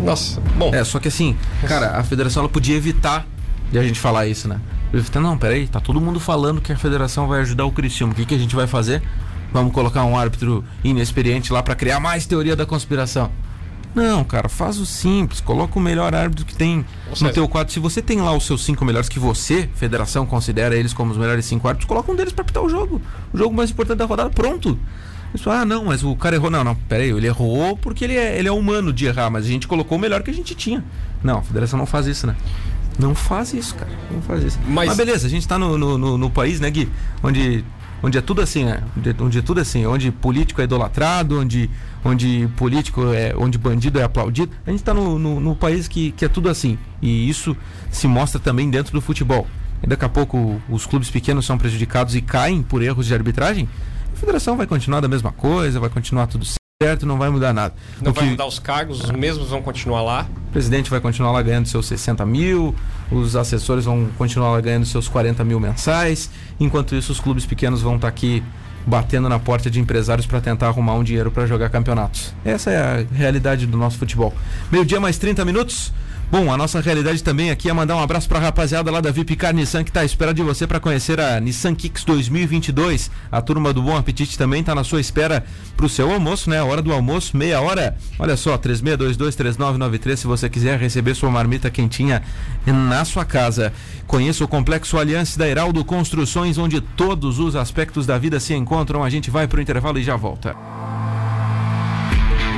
Speaker 4: Nossa, bom.
Speaker 1: É, só que assim, cara, a federação ela podia evitar de a gente falar isso, né? Não, peraí, tá todo mundo falando que a federação vai ajudar o Criciúma. O que, que a gente vai fazer? Vamos colocar um árbitro inexperiente lá para criar mais teoria da conspiração. Não, cara, faz o simples, coloca o melhor árbitro que tem no teu quadro. Se você tem lá os seus cinco melhores que você, federação, considera eles como os melhores cinco árbitros, coloca um deles para apitar o jogo. O jogo mais importante da rodada, pronto. Isso, ah, não, mas o cara errou. Não, não, peraí, ele errou porque ele é, ele é humano de errar, mas a gente colocou o melhor que a gente tinha. Não, a federação não faz isso, né? Não faz isso, cara. Não faz isso. Mas, Mas beleza, a gente tá no, no, no, no, país, né, Gui? Onde, onde é tudo assim, né? Onde, onde é tudo assim, onde político é idolatrado, onde, onde político é. onde bandido é aplaudido. A gente tá no, no, no país que, que é tudo assim. E isso se mostra também dentro do futebol. E daqui a pouco os clubes pequenos são prejudicados e caem por erros de arbitragem. A federação vai continuar da mesma coisa, vai continuar tudo certo não vai mudar nada.
Speaker 4: Não vai mudar os cargos, os mesmos vão continuar lá.
Speaker 1: O presidente vai continuar lá ganhando seus 60 mil, os assessores vão continuar lá ganhando seus 40 mil mensais. Enquanto isso, os clubes pequenos vão estar tá aqui batendo na porta de empresários para tentar arrumar um dinheiro para jogar campeonatos. Essa é a realidade do nosso futebol. Meio-dia mais 30 minutos. Bom, a nossa realidade também aqui é mandar um abraço para a rapaziada lá da Vipcar Nissan que está à espera de você para conhecer a Nissan Kicks 2022. A turma do Bom Apetite também está na sua espera para o seu almoço, né? Hora do almoço, meia hora. Olha só, 36223993 se você quiser receber sua marmita quentinha na sua casa. Conheça o Complexo Aliança da Heraldo Construções, onde todos os aspectos da vida se encontram. A gente vai para o intervalo e já volta.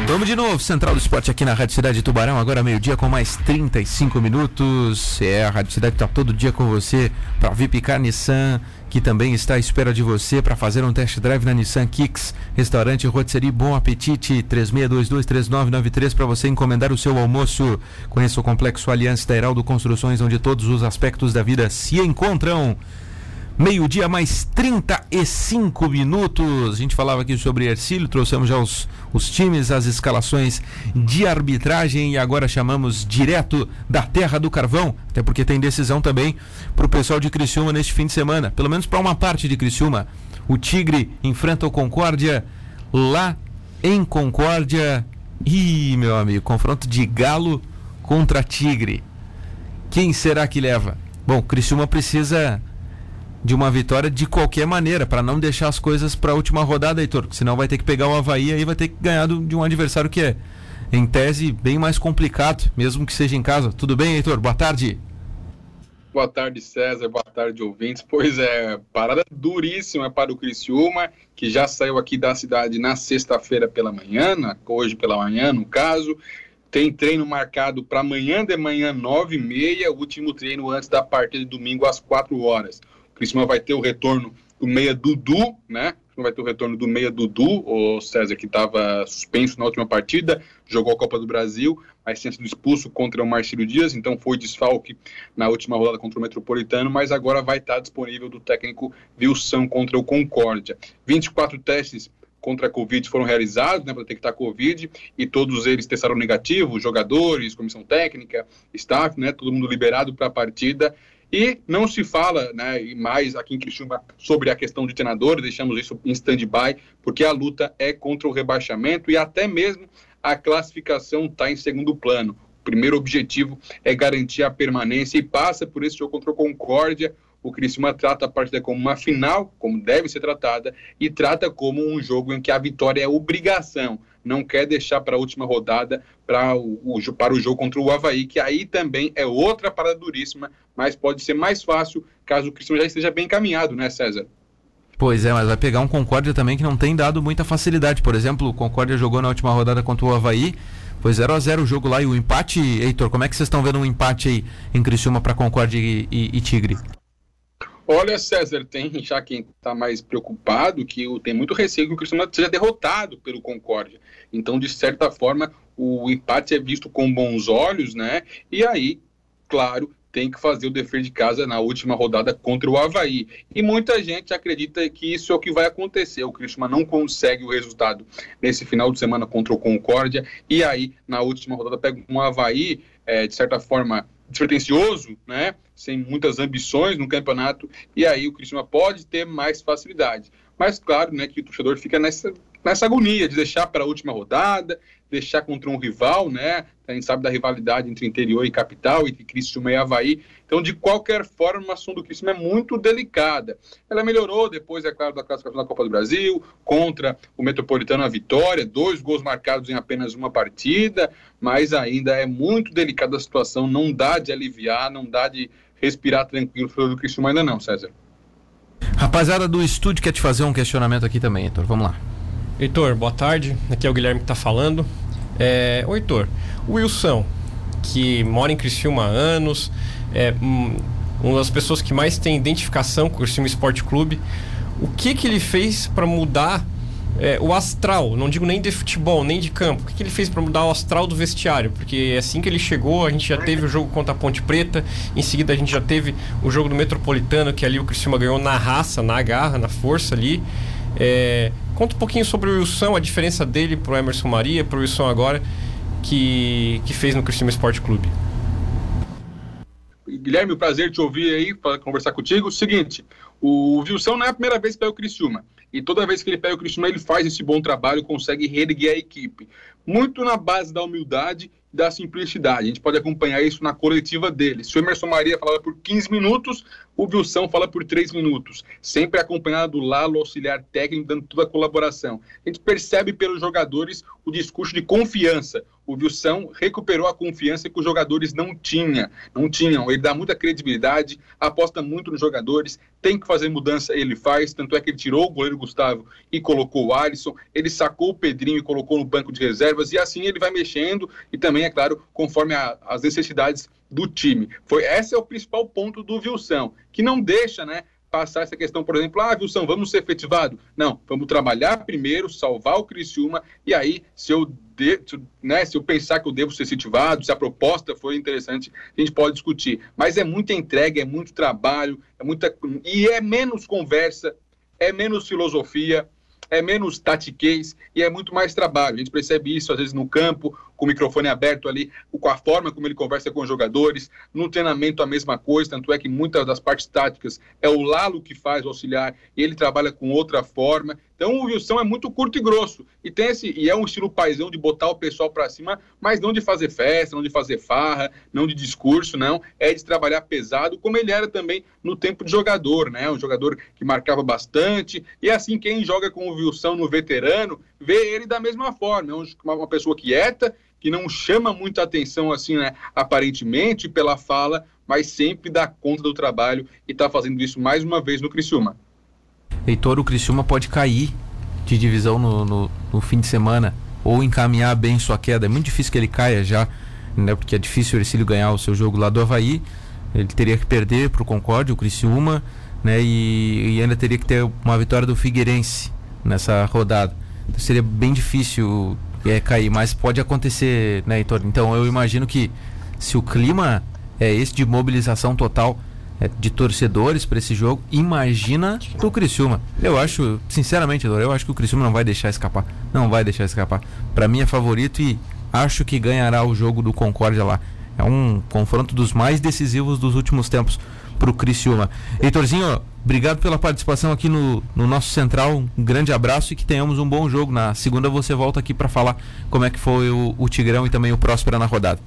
Speaker 1: Vamos de novo, Central do Esporte aqui na Rádio Cidade de Tubarão, agora meio-dia com mais 35 minutos. É, a Rádio Cidade está todo dia com você para Vipcar Nissan, que também está à espera de você para fazer um test drive na Nissan Kicks, restaurante Rotisserie Bom Apetite, 36223993 para você encomendar o seu almoço. Conheça o Complexo Aliança da Heraldo Construções, onde todos os aspectos da vida se encontram. Meio-dia mais 35 minutos. A gente falava aqui sobre Ercílio, trouxemos já os, os times, as escalações de arbitragem e agora chamamos direto da Terra do Carvão, até porque tem decisão também para o pessoal de Criciúma neste fim de semana, pelo menos para uma parte de Criciúma. O Tigre enfrenta o Concórdia lá em Concórdia. Ih, meu amigo, confronto de Galo contra Tigre. Quem será que leva? Bom, Criciúma precisa de uma vitória de qualquer maneira, para não deixar as coisas para a última rodada, Heitor, senão vai ter que pegar o Havaí e vai ter que ganhar do, de um adversário que é em tese, bem mais complicado, mesmo que seja em casa. Tudo bem, Heitor? Boa tarde.
Speaker 7: Boa tarde, César. Boa tarde, ouvintes. Pois é, parada duríssima para o Criciúma, que já saiu aqui da cidade na sexta-feira pela manhã, hoje pela manhã, no caso. Tem treino marcado para amanhã de manhã, nove e meia, o último treino antes da partida de domingo às quatro horas. Criciúma vai ter o retorno do meia Dudu, né? Vai ter o retorno do meia Dudu, o César que estava suspenso na última partida, jogou a Copa do Brasil, mas tinha sido expulso contra o Marcelo Dias, então foi desfalque na última rodada contra o Metropolitano, mas agora vai estar disponível do técnico Wilson contra o Concórdia. 24 testes contra a Covid foram realizados, né, para detectar Covid, e todos eles testaram negativo, jogadores, comissão técnica, staff, né, todo mundo liberado para a partida. E não se fala né, mais aqui em Criciúma sobre a questão de treinadores, deixamos isso em stand-by, porque a luta é contra o rebaixamento e até mesmo a classificação está em segundo plano. O primeiro objetivo é garantir a permanência e passa por esse jogo contra o Concórdia, o Criciúma trata a partida como uma final, como deve ser tratada, e trata como um jogo em que a vitória é obrigação. Não quer deixar para a última rodada para o, o, para o jogo contra o Havaí, que aí também é outra parada duríssima, mas pode ser mais fácil caso o Criciúma já esteja bem encaminhado, né, César?
Speaker 1: Pois é, mas vai pegar um Concórdia também que não tem dado muita facilidade. Por exemplo, o Concórdia jogou na última rodada contra o Havaí, foi 0 a 0 o jogo lá e o empate, Heitor, como é que vocês estão vendo um empate aí em Criciúma para Concórdia e, e, e Tigre?
Speaker 7: Olha, César, tem já quem está mais preocupado que tem muito receio que o Cristiano seja derrotado pelo Concórdia. Então, de certa forma, o empate é visto com bons olhos, né? E aí, claro, tem que fazer o dever de casa na última rodada contra o Havaí. E muita gente acredita que isso é o que vai acontecer. O Cristiano não consegue o resultado nesse final de semana contra o Concórdia. E aí, na última rodada, pega um Havaí, é, de certa forma, despretensioso, né? sem muitas ambições no campeonato, e aí o Cristiano pode ter mais facilidade. Mas claro, né, que o torcedor fica nessa, nessa agonia de deixar para a última rodada, deixar contra um rival, né? A gente sabe da rivalidade entre interior e capital, entre Criciúma e Havaí. Então, de qualquer forma, a ação do Criciúma é muito delicada. Ela melhorou depois, é claro, da classificação da Copa do Brasil, contra o Metropolitano a vitória, dois gols marcados em apenas uma partida, mas ainda é muito delicada a situação, não dá de aliviar, não dá de respirar tranquilo do Criciúma ainda não, César.
Speaker 1: Rapaziada do estúdio quer te fazer um questionamento aqui também, Heitor. Vamos lá.
Speaker 4: Heitor, boa tarde. Aqui é o Guilherme que está falando. É, o Heitor, o Wilson, que mora em Criciúma há anos, é um, uma das pessoas que mais tem identificação com o Criciúma Esporte Clube. O que que ele fez para mudar é, o astral, não digo nem de futebol, nem de campo. O que, que ele fez para mudar o astral do vestiário? Porque assim que ele chegou, a gente já teve o jogo contra a Ponte Preta, em seguida a gente já teve o jogo do Metropolitano, que ali o Cristiano ganhou na raça, na garra, na força ali. É, conta um pouquinho sobre o Wilson, a diferença dele pro Emerson Maria, pro Wilson agora, que, que fez no Cristiano Esporte Clube.
Speaker 7: Guilherme, prazer te ouvir aí, para conversar contigo. Seguinte, o Wilson não é a primeira vez que pega o Criciúma. E toda vez que ele pega o Criciúma, ele faz esse bom trabalho, consegue reerguer a equipe. Muito na base da humildade da simplicidade. A gente pode acompanhar isso na coletiva dele. Se o Emerson Maria falava por 15 minutos, o Wilson fala por 3 minutos. Sempre acompanhado do Lalo, auxiliar técnico, dando toda a colaboração. A gente percebe pelos jogadores o discurso de confiança. O Wilson recuperou a confiança que os jogadores não tinham. Não tinham. Ele dá muita credibilidade, aposta muito nos jogadores, tem que fazer mudança, ele faz. Tanto é que ele tirou o goleiro Gustavo e colocou o Alisson. Ele sacou o Pedrinho e colocou no banco de reservas. E assim ele vai mexendo e também, é claro, conforme a, as necessidades do time. Foi esse é o principal ponto do Wilson, que não deixa, né, passar essa questão, por exemplo, ah, Wilson, vamos ser efetivado? Não, vamos trabalhar primeiro, salvar o Criciúma, e aí, se eu, de, né, se eu pensar que eu devo ser efetivado, se a proposta foi interessante, a gente pode discutir. Mas é muita entrega, é muito trabalho, é muita. E é menos conversa, é menos filosofia, é menos tatiquez e é muito mais trabalho. A gente percebe isso às vezes no campo, com o microfone aberto ali, com a forma como ele conversa com os jogadores. No treinamento a mesma coisa, tanto é que muitas das partes táticas é o Lalo que faz o auxiliar ele trabalha com outra forma. Então o Wilson é muito curto e grosso. E tem esse e é um estilo paisão de botar o pessoal para cima, mas não de fazer festa, não de fazer farra, não de discurso, não. É de trabalhar pesado, como ele era também no tempo de jogador, né? Um jogador que marcava bastante. E assim, quem joga com o Wilson no veterano, vê ele da mesma forma. É uma pessoa quieta, que não chama muita atenção, assim, né? Aparentemente, pela fala, mas sempre dá conta do trabalho e está fazendo isso mais uma vez no Criciúma.
Speaker 1: Heitor, o Criciúma pode cair de divisão no, no, no, fim de semana ou encaminhar bem sua queda. É muito difícil que ele caia já, né? Porque é difícil o Ercílio ganhar o seu jogo lá do Havaí. Ele teria que perder para o Concorde, o Criciúma, né? E, e, ainda teria que ter uma vitória do Figueirense nessa rodada. Então seria bem difícil é, cair, mas pode acontecer, né, Heitor? Então eu imagino que se o clima é esse de mobilização total de torcedores para esse jogo. Imagina do Criciúma. Eu acho, sinceramente, eu acho que o Criciúma não vai deixar escapar. Não vai deixar escapar. Para mim é favorito e acho que ganhará o jogo do Concórdia lá. É um confronto dos mais decisivos dos últimos tempos para o Criciúma. Heitorzinho, obrigado pela participação aqui no, no nosso Central. Um grande abraço e que tenhamos um bom jogo. Na segunda você volta aqui para falar como é que foi o, o Tigrão e também o Próspera na rodada.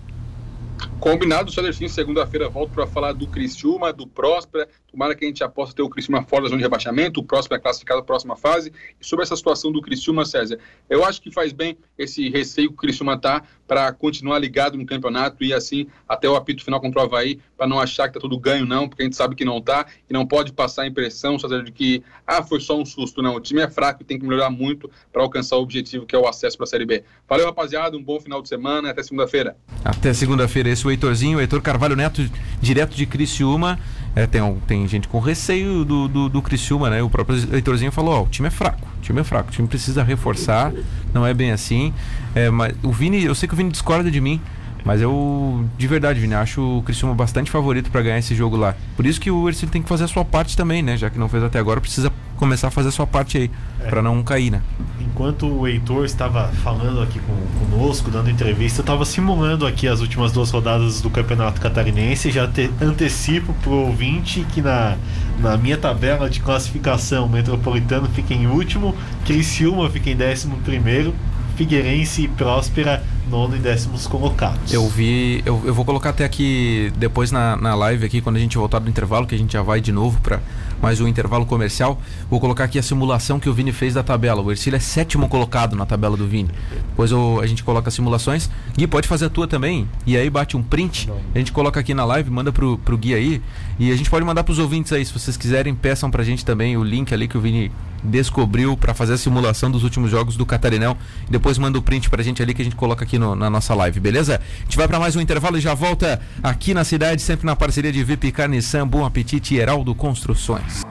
Speaker 7: Combinado, Celercinho, segunda-feira volto para falar do Criciúma, do Próspera. Tomara que a gente aposta ter o Criciúma fora da zona de rebaixamento, o Próspera é classificado a próxima fase. E sobre essa situação do Criciúma, César, eu acho que faz bem esse receio que o Criciúma tá para continuar ligado no campeonato e assim até o apito final contra o Havaí, para não achar que tá tudo ganho, não, porque a gente sabe que não tá e não pode passar a impressão, César, de que ah, foi só um susto, não. O time é fraco e tem que melhorar muito para alcançar o objetivo que é o acesso para a Série B. Valeu, rapaziada, um bom final de semana, até segunda-feira.
Speaker 1: Até segunda-feira, esse o Heitorzinho, o Heitor Carvalho Neto, direto de Criciúma. É, tem, tem gente com receio do, do, do Criciúma, né? O próprio Heitorzinho falou, ó, o time é fraco, o time é fraco, o time precisa reforçar, não é bem assim. É, mas o Vini, eu sei que o Vini discorda de mim, mas eu, de verdade, Vini, acho o Criciúma bastante favorito para ganhar esse jogo lá. Por isso que o Ercílio tem que fazer a sua parte também, né? Já que não fez até agora, precisa começar a fazer a sua parte aí, é. para não cair, né?
Speaker 3: Enquanto o Heitor estava falando aqui com, conosco, dando entrevista, eu estava simulando aqui as últimas duas rodadas do Campeonato Catarinense. Já te, antecipo pro ouvinte que na, na minha tabela de classificação, o Metropolitano fica em último, Criciúma fica em décimo primeiro, Figueirense e Próspera nono e décimos colocados.
Speaker 1: Eu vi, eu, eu vou colocar até aqui depois na, na live aqui, quando a gente voltar do intervalo, que a gente já vai de novo para mais um intervalo comercial. Vou colocar aqui a simulação que o Vini fez da tabela. O Ercílio é sétimo colocado na tabela do Vini. Depois eu, a gente coloca as simulações. Gui, pode fazer a tua também. E aí bate um print. A gente coloca aqui na live, manda pro, pro Gui aí. E a gente pode mandar pros ouvintes aí, se vocês quiserem, peçam pra gente também o link ali que o Vini descobriu para fazer a simulação dos últimos jogos do Catarinão. Depois manda o print pra gente ali que a gente coloca aqui no, na nossa live, beleza? A gente vai para mais um intervalo e já volta aqui na cidade, sempre na parceria de VIP Carniçam, Bom Apetite Heraldo Construções.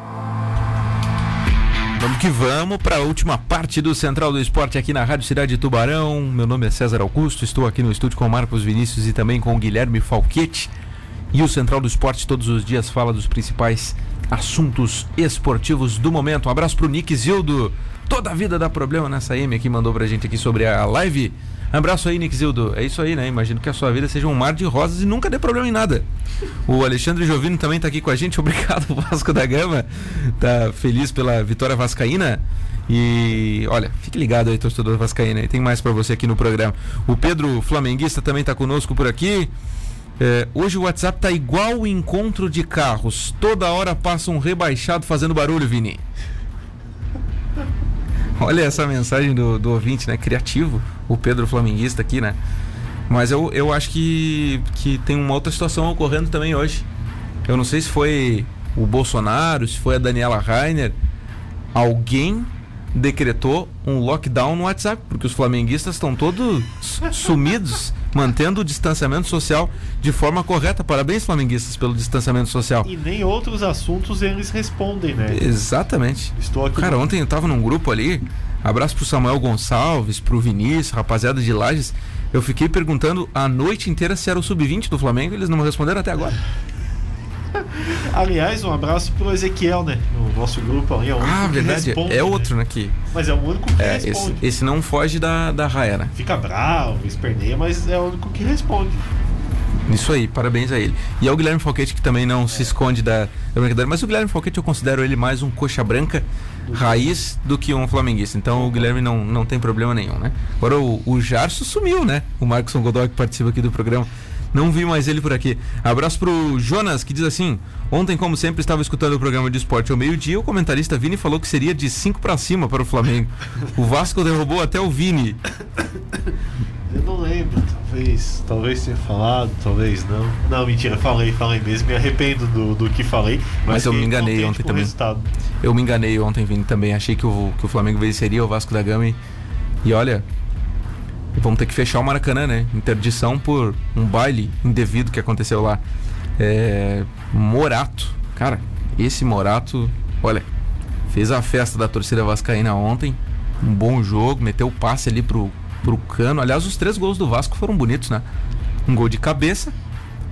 Speaker 1: Vamos que vamos para a última parte do Central do Esporte aqui na Rádio Cidade de Tubarão. Meu nome é César Augusto, estou aqui no estúdio com Marcos Vinícius e também com Guilherme Falquete. E o Central do Esporte todos os dias fala dos principais assuntos esportivos do momento. Um abraço pro Nick Zildo. Toda a vida dá problema nessa M que mandou pra gente aqui sobre a live Abraço aí, Nick Zildo. É isso aí, né? Imagino que a sua vida seja um mar de rosas e nunca dê problema em nada. O Alexandre Jovino também está aqui com a gente. Obrigado, Vasco da Gama. Tá feliz pela vitória vascaína. E olha, fique ligado aí, torcedor vascaína. Tem mais para você aqui no programa. O Pedro Flamenguista também está conosco por aqui. É, hoje o WhatsApp tá igual o encontro de carros. Toda hora passa um rebaixado fazendo barulho, Vini. Olha essa mensagem do, do ouvinte, né? Criativo, o Pedro Flamenguista aqui, né? Mas eu, eu acho que, que tem uma outra situação ocorrendo também hoje. Eu não sei se foi o Bolsonaro, se foi a Daniela Rainer. Alguém decretou um lockdown no WhatsApp, porque os flamenguistas estão todos sumidos, mantendo o distanciamento social de forma correta. Parabéns, flamenguistas, pelo distanciamento social.
Speaker 3: E nem outros assuntos eles respondem, né?
Speaker 1: Exatamente. Estou aqui Cara, ontem eu tava num grupo ali, abraço pro Samuel Gonçalves, pro Vinícius, rapaziada de Lages. Eu fiquei perguntando a noite inteira se era o sub-20 do Flamengo, eles não me responderam até agora.
Speaker 3: Aliás, um abraço pro Ezequiel, né? No nosso grupo ali. É o
Speaker 1: ah, verdade. É outro, né? Que...
Speaker 3: Mas é o único que é, responde.
Speaker 1: Esse, esse, não foge da, da raia, né?
Speaker 3: Fica bravo, esperneia, mas é o único que responde.
Speaker 1: Isso aí, parabéns a ele. E ao Guilherme Falquete, que também não se esconde da, da brincadeira, mas o Guilherme Falquete eu considero ele mais um coxa branca raiz do que um flamenguista. Então o Guilherme não, não tem problema nenhum, né? Agora o, o Jarso sumiu, né? O Marcos Godoy que participa aqui do programa. Não vi mais ele por aqui. Abraço pro Jonas, que diz assim: Ontem, como sempre, estava escutando o programa de esporte ao meio-dia. O comentarista Vini falou que seria de 5 para cima para o Flamengo. O Vasco derrubou até o Vini.
Speaker 3: Eu não lembro, talvez. Talvez tenha falado, talvez não. Não, mentira, falei, falei mesmo. Me arrependo do, do que falei. Mas,
Speaker 1: mas eu me enganei ontem também.
Speaker 3: Resultado.
Speaker 1: Eu me enganei ontem, Vini, também. Achei que o, que o Flamengo venceria o Vasco da Gama. E, e olha, vamos ter que fechar o Maracanã, né? Interdição por um baile indevido que aconteceu lá. É, Morato, cara, esse Morato, olha, fez a festa da torcida vascaína ontem. Um bom jogo, meteu o passe ali pro, pro Cano. Aliás, os três gols do Vasco foram bonitos, né? Um gol de cabeça,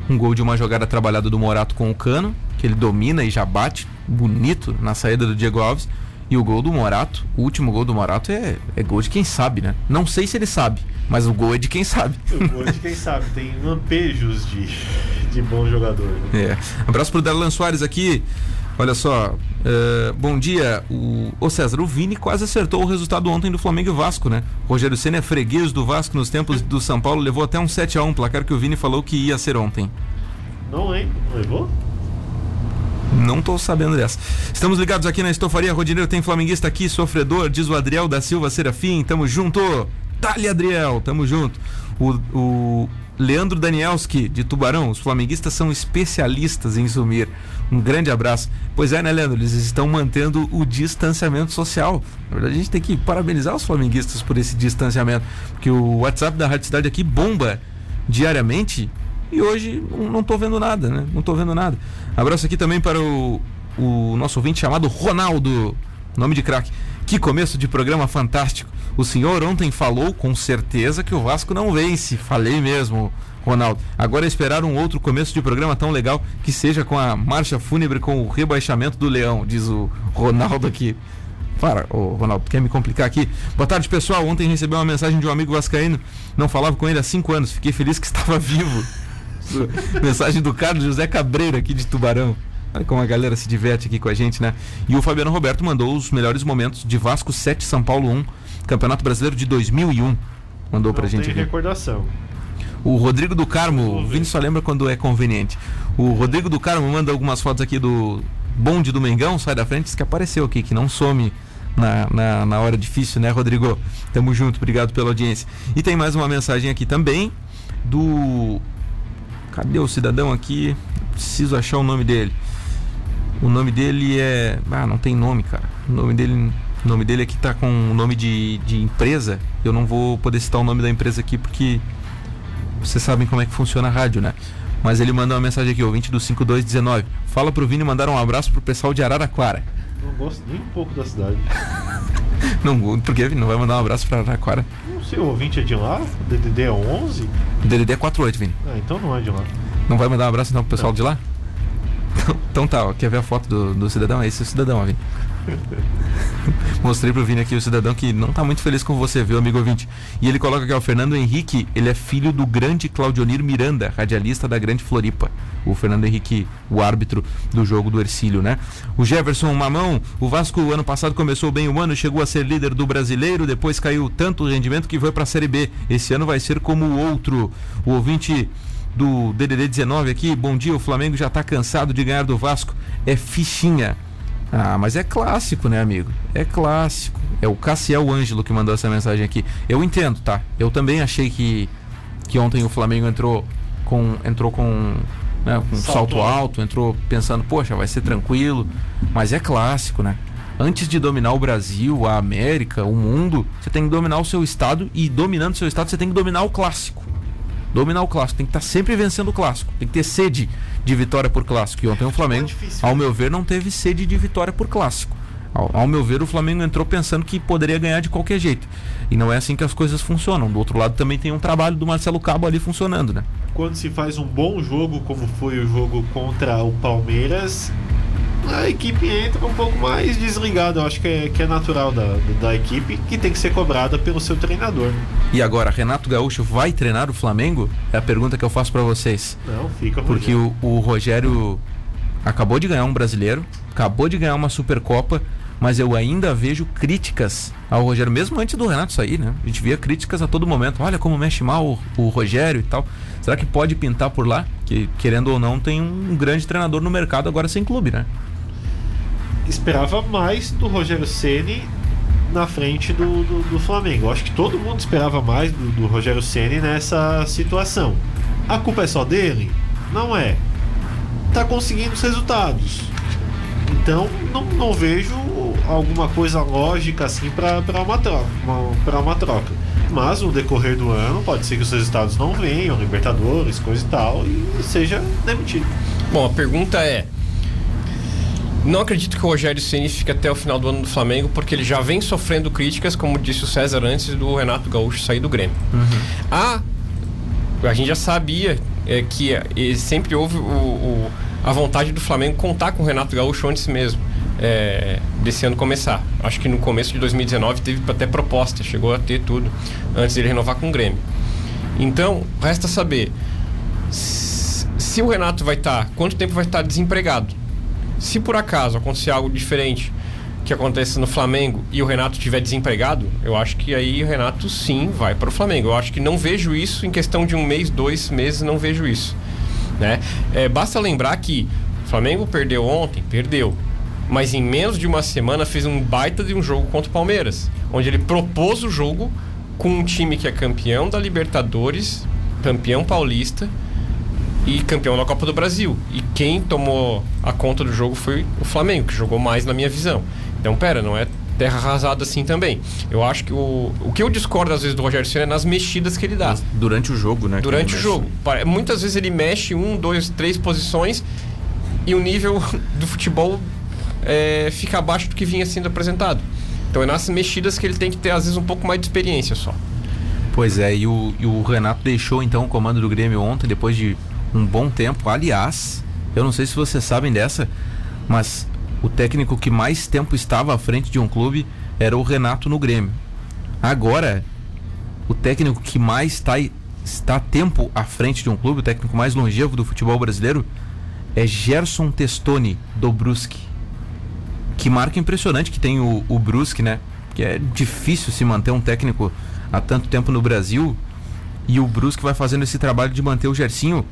Speaker 1: um gol de uma jogada trabalhada do Morato com o Cano, que ele domina e já bate bonito na saída do Diego Alves. E o gol do Morato, o último gol do Morato é, é gol de quem sabe, né? Não sei se ele sabe, mas o gol é de quem sabe.
Speaker 3: O gol é de quem sabe, tem lampejos de, de bom jogador.
Speaker 1: Né? É. Abraço pro Darlan Soares aqui. Olha só, uh, bom dia. O, ô César, o Vini quase acertou o resultado ontem do Flamengo e Vasco, né? Rogério Senna é freguês do Vasco nos tempos do São Paulo, levou até um 7x1, placar que o Vini falou que ia ser ontem.
Speaker 3: Não, hein? Levou?
Speaker 1: Não tô sabendo dessa. Estamos ligados aqui na Estofaria Rodineiro, tem flamenguista aqui, sofredor, diz o Adriel da Silva Serafim. Tamo junto. Dali, Adriel, tamo junto. O, o Leandro Danielski, de Tubarão, os flamenguistas são especialistas em sumir. Um grande abraço. Pois é, né, Leandro? Eles estão mantendo o distanciamento social. Na verdade, a gente tem que parabenizar os flamenguistas por esse distanciamento. Porque o WhatsApp da Rádio Cidade aqui bomba diariamente e hoje não estou vendo nada, né? Não estou vendo nada. Abraço aqui também para o, o nosso ouvinte chamado Ronaldo, nome de craque. Que começo de programa fantástico. O senhor ontem falou com certeza que o Vasco não vence. Falei mesmo, Ronaldo. Agora é esperar um outro começo de programa tão legal que seja com a marcha fúnebre com o rebaixamento do Leão, diz o Ronaldo aqui. Para, ô Ronaldo, quer me complicar aqui? Boa tarde, pessoal. Ontem recebi uma mensagem de um amigo vascaíno. Não falava com ele há cinco anos. Fiquei feliz que estava vivo. Mensagem do Carlos José Cabreira aqui de Tubarão. Olha como a galera se diverte aqui com a gente, né? E o Fabiano Roberto mandou os melhores momentos de Vasco 7, São Paulo 1, Campeonato Brasileiro de 2001. Mandou Não pra gente
Speaker 3: tem
Speaker 1: aqui.
Speaker 3: recordação.
Speaker 1: O Rodrigo do Carmo, o Vini só lembra quando é conveniente. O Rodrigo do Carmo manda algumas fotos aqui do bonde do Mengão, sai da frente, diz que apareceu aqui, que não some na, na, na hora difícil, né, Rodrigo? Tamo junto, obrigado pela audiência. E tem mais uma mensagem aqui também do Cadê o cidadão aqui? Preciso achar o nome dele. O nome dele é. Ah, não tem nome, cara. O nome dele, o nome dele aqui tá com o nome de, de empresa. Eu não vou poder citar o nome da empresa aqui porque vocês sabem como é que funciona a rádio, né? Mas ele manda uma mensagem aqui, ouvinte do 5219. Fala pro Vini mandar um abraço pro pessoal de Araraquara.
Speaker 3: Não gosto nem um pouco da cidade.
Speaker 1: não, por que Vini? Não vai mandar um abraço pra Araraquara?
Speaker 3: Não sei, o ouvinte é de lá? O DDD é 11?
Speaker 1: O DDD é 48, Vini.
Speaker 3: Ah, então não é de lá.
Speaker 1: Não vai mandar um abraço então pro pessoal não. de lá? Então tá, ó, quer ver a foto do, do cidadão? Esse é o cidadão, ó, Vini. Mostrei pro Vini aqui o cidadão que não tá muito feliz com você, viu, amigo ouvinte? E ele coloca aqui, ó, o Fernando Henrique, ele é filho do grande Claudionir Miranda, radialista da Grande Floripa. O Fernando Henrique, o árbitro do jogo do Ercílio, né? O Jefferson Mamão, o Vasco ano passado começou bem o ano, chegou a ser líder do brasileiro, depois caiu tanto o rendimento que foi pra Série B. Esse ano vai ser como o outro. O ouvinte do DDD 19 aqui, bom dia, o Flamengo já tá cansado de ganhar do Vasco. É fichinha. Ah, mas é clássico, né, amigo? É clássico. É o Cassiel Ângelo que mandou essa mensagem aqui. Eu entendo, tá? Eu também achei que, que ontem o Flamengo entrou com entrou com, né, com salto. salto alto, entrou pensando, poxa, vai ser tranquilo. Mas é clássico, né? Antes de dominar o Brasil, a América, o mundo, você tem que dominar o seu estado e dominando o seu estado, você tem que dominar o clássico dominar o clássico, tem que estar tá sempre vencendo o clássico, tem que ter sede de vitória por clássico. E ontem o Flamengo, ao meu ver, não teve sede de vitória por clássico. Ao, ao, meu ver, o Flamengo entrou pensando que poderia ganhar de qualquer jeito. E não é assim que as coisas funcionam. Do outro lado também tem um trabalho do Marcelo Cabo ali funcionando, né?
Speaker 3: Quando se faz um bom jogo, como foi o jogo contra o Palmeiras, a equipe entra um pouco mais desligada. Eu acho que é, que é natural da, da equipe que tem que ser cobrada pelo seu treinador.
Speaker 1: E agora, Renato Gaúcho vai treinar o Flamengo? É a pergunta que eu faço para vocês.
Speaker 3: Não, fica
Speaker 1: Porque o, o Rogério acabou de ganhar um brasileiro, acabou de ganhar uma Supercopa mas eu ainda vejo críticas ao Rogério, mesmo antes do Renato sair, né? A gente via críticas a todo momento. Olha como mexe mal o, o Rogério e tal. Será que pode pintar por lá? Que, querendo ou não, tem um grande treinador no mercado agora sem clube, né?
Speaker 3: Esperava mais do Rogério Ceni na frente do, do, do, Flamengo. Acho que todo mundo esperava mais do, do Rogério Ceni nessa situação. A culpa é só dele? Não é. Tá conseguindo os resultados. Então não, não vejo alguma coisa lógica assim para uma troca, para uma troca. Mas no decorrer do ano pode ser que os resultados não venham, Libertadores, coisa e tal, e seja demitido.
Speaker 4: Bom, a pergunta é: não acredito que o Rogério Ceni fique até o final do ano do Flamengo, porque ele já vem sofrendo críticas, como disse o César antes do Renato Gaúcho sair do Grêmio. Uhum. A, a gente já sabia é, que é, sempre houve o, o, a vontade do Flamengo contar com o Renato Gaúcho antes mesmo é, desse ano começar. Acho que no começo de 2019 teve até proposta, chegou a ter tudo antes dele renovar com o Grêmio. Então, resta saber se o Renato vai estar, tá, quanto tempo vai estar tá desempregado. Se por acaso acontecer algo diferente que aconteça no Flamengo e o Renato estiver desempregado, eu acho que aí o Renato sim vai para o Flamengo. Eu acho que não vejo isso em questão de um mês, dois meses, não vejo isso. Né? É, basta lembrar que o Flamengo perdeu ontem, perdeu mas em menos de uma semana fez um baita de um jogo contra o Palmeiras, onde ele propôs o jogo com um time que é campeão da Libertadores, campeão paulista e campeão da Copa do Brasil. E quem tomou a conta do jogo foi o Flamengo, que jogou mais na minha visão. Então, pera, não é terra arrasada assim também. Eu acho que o, o que eu discordo às vezes do Rogério Senna é nas mexidas que ele dá.
Speaker 1: Durante o jogo, né?
Speaker 4: Durante o jogo. Muitas vezes ele mexe um, dois, três posições e o nível do futebol é, fica abaixo do que vinha sendo apresentado. Então é nas mexidas que ele tem que ter, às vezes, um pouco mais de experiência só.
Speaker 1: Pois é, e o, e o Renato deixou então o comando do Grêmio ontem, depois de um bom tempo. Aliás, eu não sei se vocês sabem dessa, mas o técnico que mais tempo estava à frente de um clube era o Renato no Grêmio. Agora, o técnico que mais está, está tempo à frente de um clube, o técnico mais longevo do futebol brasileiro, é Gerson Testoni, do Brusque que marca impressionante que tem o, o Brusque, né? Que é difícil se manter um técnico há tanto tempo no Brasil. E o Brusque vai fazendo esse trabalho de manter o Gersinho,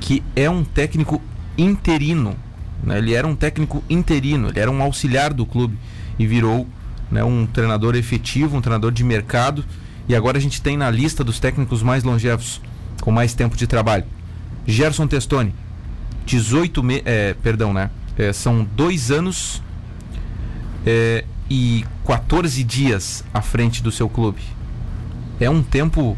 Speaker 1: que é um técnico interino. Né? Ele era um técnico interino, ele era um auxiliar do clube e virou né, um treinador efetivo, um treinador de mercado. E agora a gente tem na lista dos técnicos mais longevos, com mais tempo de trabalho. Gerson Testoni, 18 meses. É, perdão, né? É, são dois anos é, e 14 dias à frente do seu clube. É um tempo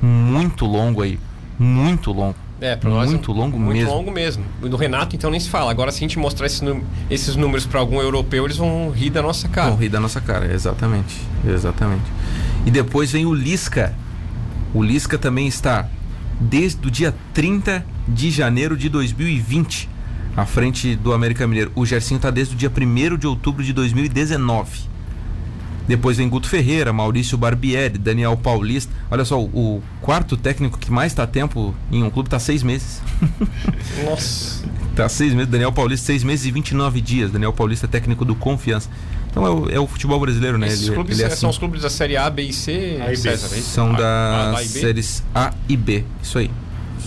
Speaker 1: muito longo aí. Muito longo.
Speaker 4: É, para nós muito longo muito mesmo. Muito longo mesmo. Do Renato, então, nem se fala. Agora, se a gente mostrar esse, esses números para algum europeu, eles vão rir da nossa cara.
Speaker 1: Vão rir da nossa cara, exatamente. Exatamente. E depois vem o Lisca. O Lisca também está desde o dia 30 de janeiro de 2020 à frente do América Mineiro. O Gersinho está desde o dia 1 de outubro de 2019. Depois vem Guto Ferreira, Maurício Barbieri, Daniel Paulista. Olha só, o, quarto técnico que mais está tempo em um clube está seis meses.
Speaker 4: Nossa.
Speaker 1: Está seis meses. Daniel Paulista, seis meses e 29 dias. Daniel Paulista, é técnico do Confiança. Então é o, é o futebol brasileiro, né?
Speaker 4: Esses ele, clubes ele é assim. são os clubes da Série A, B e C,
Speaker 1: a e B. César, é São das séries A e B. Isso aí.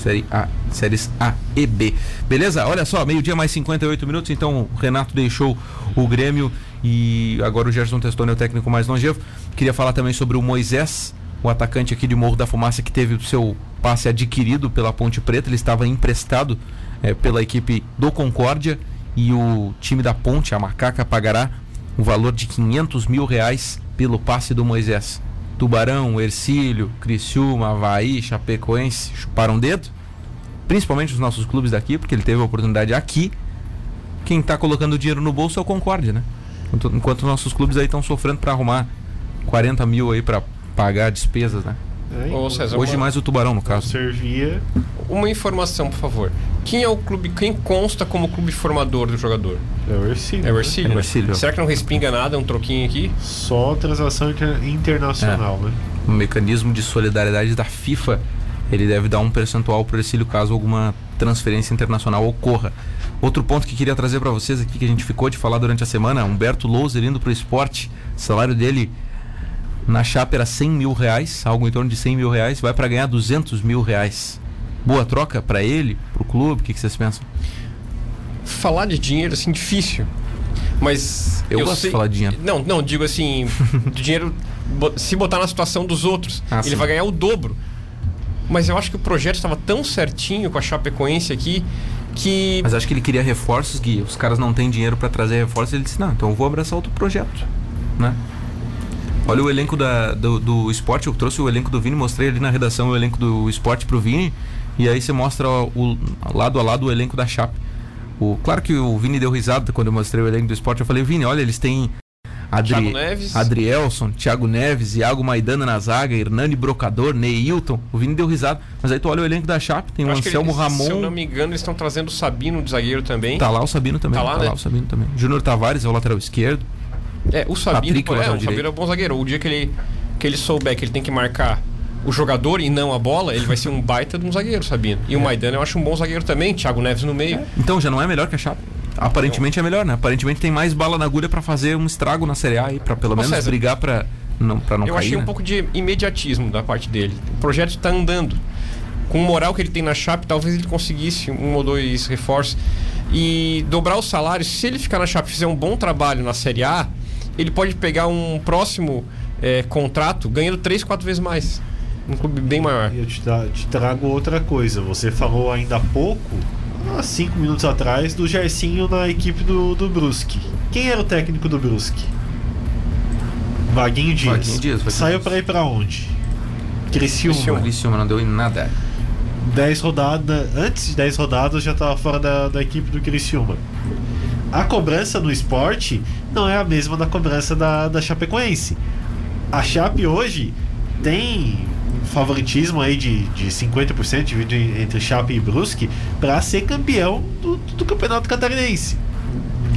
Speaker 1: Série A, séries A e B. Beleza? Olha só, meio-dia mais 58 minutos, então o Renato deixou o Grêmio e agora o Gerson Testoni é o técnico mais longevo. Queria falar também sobre o Moisés, o atacante aqui de Morro da Fumaça que teve o seu passe adquirido pela Ponte Preta, ele estava emprestado é, pela equipe do Concórdia e o time da Ponte, a Macaca, pagará o valor de 500 mil reais pelo passe do Moisés. Tubarão, Ercílio, Criciúma, Havaí, Chapecoense chuparam dedo. Principalmente os nossos clubes daqui, porque ele teve a oportunidade aqui. Quem está colocando dinheiro no bolso é o Concórdia, né? Enquanto, enquanto nossos clubes aí estão sofrendo para arrumar 40 mil aí para pagar despesas, né?
Speaker 4: É, Ô, César,
Speaker 1: Hoje uma... mais o Tubarão, no caso.
Speaker 4: Servia. Uma informação, por favor. Quem é o clube, quem consta como clube formador do jogador?
Speaker 3: É o Ercílio.
Speaker 4: É o Ercílio.
Speaker 1: É o
Speaker 4: né?
Speaker 1: Ercílio.
Speaker 4: Será que não respinga nada, um troquinho aqui?
Speaker 3: Só transação inter- internacional, né?
Speaker 1: o mecanismo de solidariedade da FIFA, ele deve dar um percentual para o Ercílio caso alguma transferência internacional ocorra. Outro ponto que queria trazer para vocês aqui, que a gente ficou de falar durante a semana, Humberto Louser indo para o esporte, salário dele na chapa era 100 mil reais, algo em torno de 100 mil reais, vai para ganhar 200 mil reais. Boa troca para ele, para o clube, o que, que vocês pensam?
Speaker 4: Falar de dinheiro, assim, difícil. Mas.
Speaker 1: Eu gosto de falar de dinheiro.
Speaker 4: Não, não, digo assim, de dinheiro. Se botar na situação dos outros,
Speaker 1: Ah,
Speaker 4: ele
Speaker 1: sim.
Speaker 4: vai ganhar o dobro. Mas eu acho que o projeto estava tão certinho com a Chapecoense aqui que.
Speaker 1: Mas acho que ele queria reforços, Gui. Os caras não têm dinheiro para trazer reforços. Ele disse: Não, então eu vou abraçar outro projeto. Né? Olha o elenco da, do, do esporte. Eu trouxe o elenco do Vini, mostrei ali na redação o elenco do esporte pro Vini. E aí você mostra o, lado a lado o elenco da Chape. O, claro que o Vini deu risada quando eu mostrei o elenco do esporte. Eu falei: Vini, olha, eles têm. Adri,
Speaker 4: Thiago Neves.
Speaker 1: Adrielson, Thiago Neves, Iago Maidana na zaga, Hernani Brocador, Neilton. O Vini deu risada. Mas aí tu olha o elenco da Chape, tem o
Speaker 4: eu que
Speaker 1: Anselmo
Speaker 4: eles-
Speaker 1: Ramon.
Speaker 4: Se eu não me engano, eles estão trazendo o Sabino de zagueiro também.
Speaker 1: Tá lá o Sabino também.
Speaker 4: Tá lá, né?
Speaker 1: o Sabino também. Júnior Tavares é o lateral esquerdo.
Speaker 4: É, o Sabino,
Speaker 1: Patrick,
Speaker 4: pô, é,
Speaker 1: lateral
Speaker 4: o Sabino é um bom zagueiro. O dia que ele, que ele souber que ele tem que marcar o jogador e não a bola, ele vai ser um baita de um zagueiro, Sabino. E o
Speaker 1: É.
Speaker 4: Maidana eu acho um bom zagueiro também, Thiago Neves no meio.
Speaker 1: Então já não é melhor que a Chape. Aparentemente é melhor, né? Aparentemente tem mais bala na agulha pra fazer um estrago na Série A aí, pra pelo
Speaker 4: Ô,
Speaker 1: menos
Speaker 4: César,
Speaker 1: brigar pra não, pra não
Speaker 4: eu
Speaker 1: cair.
Speaker 4: achei um
Speaker 1: né?
Speaker 4: pouco de imediatismo da parte dele. O projeto está andando. Com o moral que ele tem na Chape, talvez ele conseguisse um ou dois reforços. E dobrar os salários, se ele ficar na Chape e fizer um bom trabalho na Série A, ele pode pegar um próximo eh, contrato ganhando três, quatro vezes mais. Um clube bem maior.
Speaker 3: E eu te, tra- te trago outra coisa. Você falou ainda há pouco, há cinco minutos atrás, do Gersinho na equipe do, do Brusque. Quem era o técnico do Brusque? Vaguinho Dias.
Speaker 1: Vaguinho Dias, Vaguinho
Speaker 3: Saiu pra ir pra onde? Criciúma.
Speaker 4: Criciúma.
Speaker 1: Maurício não deu em nada.
Speaker 3: 10 rodadas, antes de 10 rodadas já estava fora da, da equipe do Criciúma. A cobrança no esporte não é a mesma da cobrança da, da Chapecoense. A Chape hoje tem favoritismo aí de, de 50% dividido entre Chape e Brusque para ser campeão do, do Campeonato Catarinense.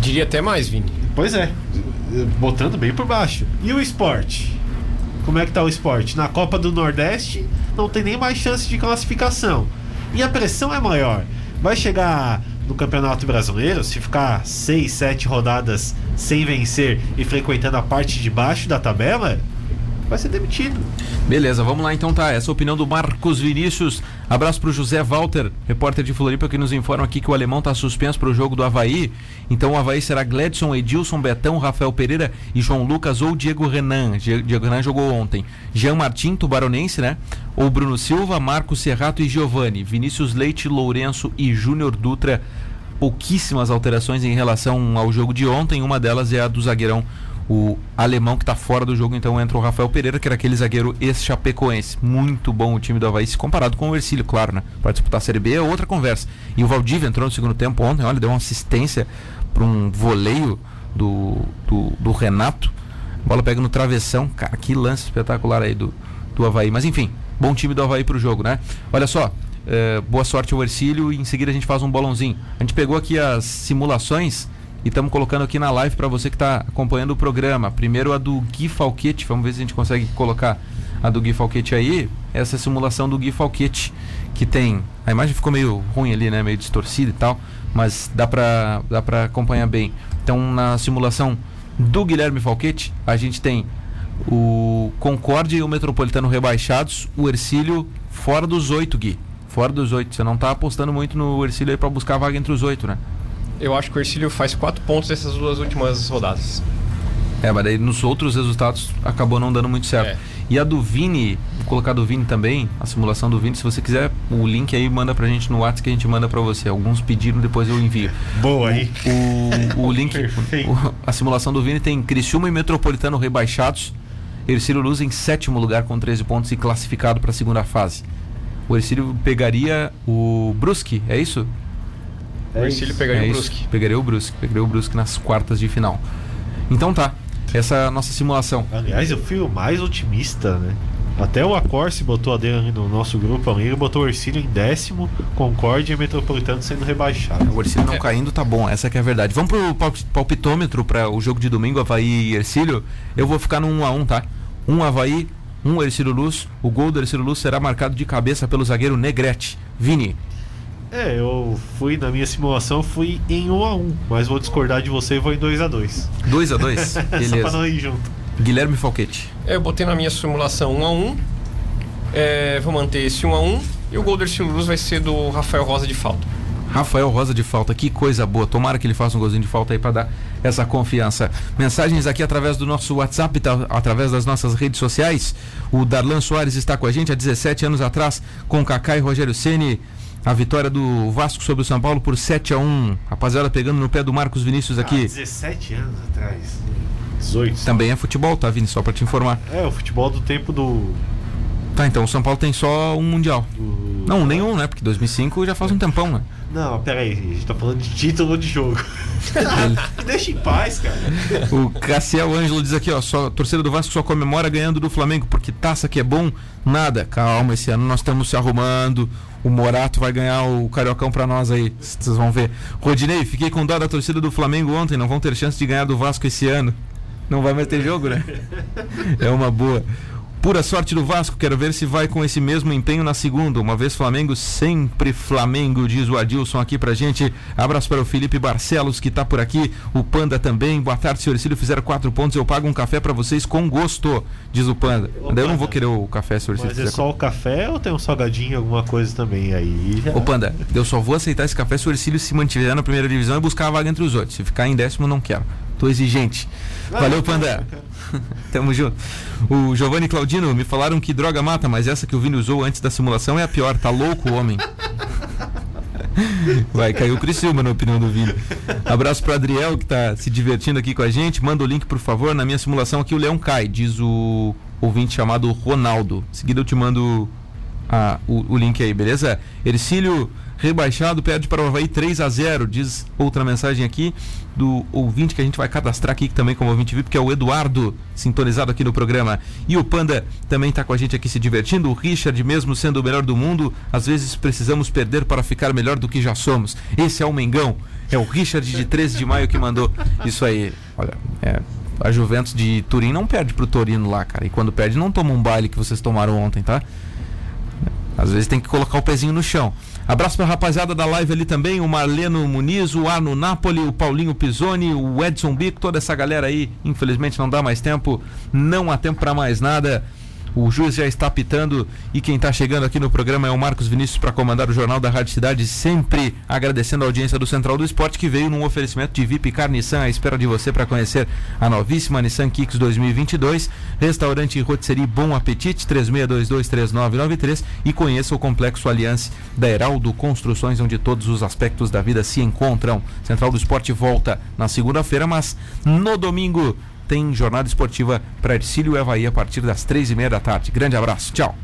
Speaker 4: Diria até mais, Vini.
Speaker 3: Pois é, botando bem por baixo. E o esporte? Como é que tá o esporte? Na Copa do Nordeste não tem nem mais chance de classificação. E a pressão é maior. Vai chegar no Campeonato Brasileiro, se ficar 6, 7 rodadas sem vencer e frequentando a parte de baixo da tabela, vai ser demitido.
Speaker 1: Beleza, vamos lá então, tá? Essa é a opinião do Marcos Vinícius. Abraço pro José Walter, repórter de Floripa, que nos informa aqui que o alemão tá suspenso pro jogo do Havaí. Então o Havaí será Gledson, Edilson, Betão, Rafael Pereira e João Lucas ou Diego Renan. Die- Diego Renan jogou ontem. Jean Martin, tubaronense, né? Ou Bruno Silva, Marcos Serrato e Giovani. Vinícius Leite, Lourenço e Júnior Dutra. Pouquíssimas alterações em relação ao jogo de ontem. Uma delas é a do zagueirão o alemão que está fora do jogo, então entra o Rafael Pereira, que era aquele zagueiro ex-chapecoense. Muito bom o time do Havaí, se comparado com o Ercílio, claro, né? Para disputar a Série B é outra conversa. E o Valdívia entrou no segundo tempo ontem, olha, deu uma assistência para um voleio do, do, do Renato. A bola pega no travessão. Cara, que lance espetacular aí do, do Havaí. Mas enfim, bom time do Havaí pro jogo, né? Olha só, eh, boa sorte ao Ercílio e em seguida a gente faz um bolãozinho. A gente pegou aqui as simulações e estamos colocando aqui na live para você que está acompanhando o programa. Primeiro a do Gui Falquete, vamos ver se a gente consegue colocar a do Gui Falquete aí. Essa é simulação do Gui Falquete, que tem. A imagem ficou meio ruim ali, né? Meio distorcida e tal, mas dá para dá acompanhar bem. Então, na simulação do Guilherme Falquete, a gente tem o Concórdia e o Metropolitano rebaixados, o Ercílio fora dos oito, Gui. Fora dos oito. Você não tá apostando muito no Ercílio aí para buscar a vaga entre os oito, né?
Speaker 4: Eu acho que o Ercílio faz quatro pontos nessas duas últimas rodadas.
Speaker 1: É, mas daí nos outros resultados acabou não dando muito certo.
Speaker 4: É.
Speaker 1: E a do Vini, vou colocar do Vini também, a simulação do Vini, se você quiser, o link aí manda pra gente no WhatsApp que a gente manda pra você. Alguns pediram, depois eu envio.
Speaker 3: Boa aí.
Speaker 1: O, o link,
Speaker 3: Perfeito.
Speaker 1: o- a simulação do Vini tem Criciúma e Metropolitano rebaixados. Ercílio Luz em sétimo lugar com 13 pontos e classificado para a segunda fase. O Ercílio pegaria o Brusque, é isso?
Speaker 4: O Ercílio pegaria
Speaker 1: é
Speaker 4: o
Speaker 1: isso.
Speaker 4: Brusque.
Speaker 1: Pegaria o Brusque, pegaria o Brusque nas quartas de final. Então tá, essa é a nossa simulação.
Speaker 3: Aliás, eu fui o mais otimista, né? Até o Acorce botou a dele no nosso grupo ali, ele botou o Ercílio em décimo, Concórdia e Metropolitano sendo rebaixado.
Speaker 1: O Ercílio não é. caindo tá bom, essa que é a verdade. Vamos pro palpitômetro para o jogo de domingo, Havaí e Ercílio. Eu vou ficar no 1 a 1 tá? 1 Havaí, 1 Ercílio Luz. O gol do Ercílio Luz será marcado de cabeça pelo zagueiro Negrete. Vini.
Speaker 3: É, eu fui na minha simulação, fui em 1 a 1 mas vou discordar de você e vou em 2 a 2
Speaker 1: 2 a 2
Speaker 3: Beleza. Só pra não ir junto.
Speaker 1: Guilherme Falquete.
Speaker 4: Eu botei na minha simulação 1 a 1 é, Vou manter esse 1 a 1 E o gol do Luz vai ser do Rafael Rosa de falta.
Speaker 1: Rafael Rosa de falta, que coisa boa. Tomara que ele faça um golzinho de falta aí para dar essa confiança. Mensagens aqui através do nosso WhatsApp, tá, através das nossas redes sociais. O Darlan Soares está com a gente há 17 anos atrás, com Kaká e Rogério Ceni. A vitória do Vasco sobre o São Paulo por 7 a 1 Rapaziada pegando no pé do Marcos Vinícius aqui. Ah,
Speaker 3: 17 anos atrás.
Speaker 1: 18. Também é futebol, tá, Vini? Só pra te informar.
Speaker 3: É, o futebol do tempo do.
Speaker 1: Tá, então o São Paulo tem só um Mundial. Do... Não, nenhum, né? Porque 2005 já faz um tempão, né?
Speaker 3: Não, pera aí, a gente tá falando de título de jogo. Deixa em paz, cara.
Speaker 1: O Cassiel Ângelo diz aqui, ó, só, torcida do Vasco só comemora ganhando do Flamengo, porque taça que é bom, nada. Calma, esse ano nós estamos se arrumando. O Morato vai ganhar o Cariocão pra nós aí. Vocês vão ver. Rodinei, fiquei com dó da torcida do Flamengo ontem, não vão ter chance de ganhar do Vasco esse ano. Não vai mais ter jogo, né? É uma boa. Pura sorte do Vasco, quero ver se vai com esse mesmo empenho na segunda. Uma vez Flamengo, sempre Flamengo, diz o Adilson aqui pra gente. Abraço para o Felipe Barcelos, que tá por aqui. O Panda também. Boa tarde, senhor Cílio. Fizeram quatro pontos, eu pago um café para vocês com gosto, diz o Panda. Ô, eu não vou querer o café, senhor
Speaker 3: Cílio. Mas é só o café ou tem um salgadinho, alguma coisa também aí?
Speaker 1: Já... Ô, Panda, eu só vou aceitar esse café se o Ercílio se mantiver na primeira divisão e buscar a vaga entre os outros. Se ficar em décimo, não quero. Tô exigente. Valeu, Panda. Tamo junto. O Giovanni Claudino, me falaram que droga mata, mas essa que o Vini usou antes da simulação é a pior. Tá louco o homem. Vai, caiu o Criciúma na opinião do Vini. Abraço pro Adriel que tá se divertindo aqui com a gente. Manda o link, por favor. Na minha simulação aqui o Leão cai, diz o ouvinte chamado Ronaldo. Em seguida eu te mando a, o, o link aí, beleza? Ercílio rebaixado, perde para o Havaí 3 a 0 diz outra mensagem aqui do ouvinte que a gente vai cadastrar aqui também como ouvinte VIP, que é o Eduardo, sintonizado aqui no programa. E o Panda também está com a gente aqui se divertindo. O Richard, mesmo sendo o melhor do mundo, às vezes precisamos perder para ficar melhor do que já somos. Esse é o Mengão. É o Richard de 13 de maio que mandou isso aí. Olha, é, a Juventus de Turim não perde pro Torino lá, cara. E quando perde, não toma um baile que vocês tomaram ontem, tá? Às vezes tem que colocar o pezinho no chão. Abraço para a rapaziada da live ali também, o Marleno Muniz, o Arno Napoli, o Paulinho Pisoni, o Edson Bico, toda essa galera aí. Infelizmente não dá mais tempo, não há tempo para mais nada. O juiz já está apitando e quem está chegando aqui no programa é o Marcos Vinícius para comandar o Jornal da Rádio Cidade, sempre agradecendo a audiência do Central do Esporte que veio num oferecimento de VIP Car Nissan à espera de você para conhecer a novíssima Nissan Kicks 2022, restaurante rotisserie Bom Apetite 36223993 e conheça o Complexo Aliança da Heraldo Construções onde todos os aspectos da vida se encontram. Central do Esporte volta na segunda-feira, mas no domingo tem jornada esportiva para Ercílio e Havaí a partir das três e meia da tarde. Grande abraço, tchau.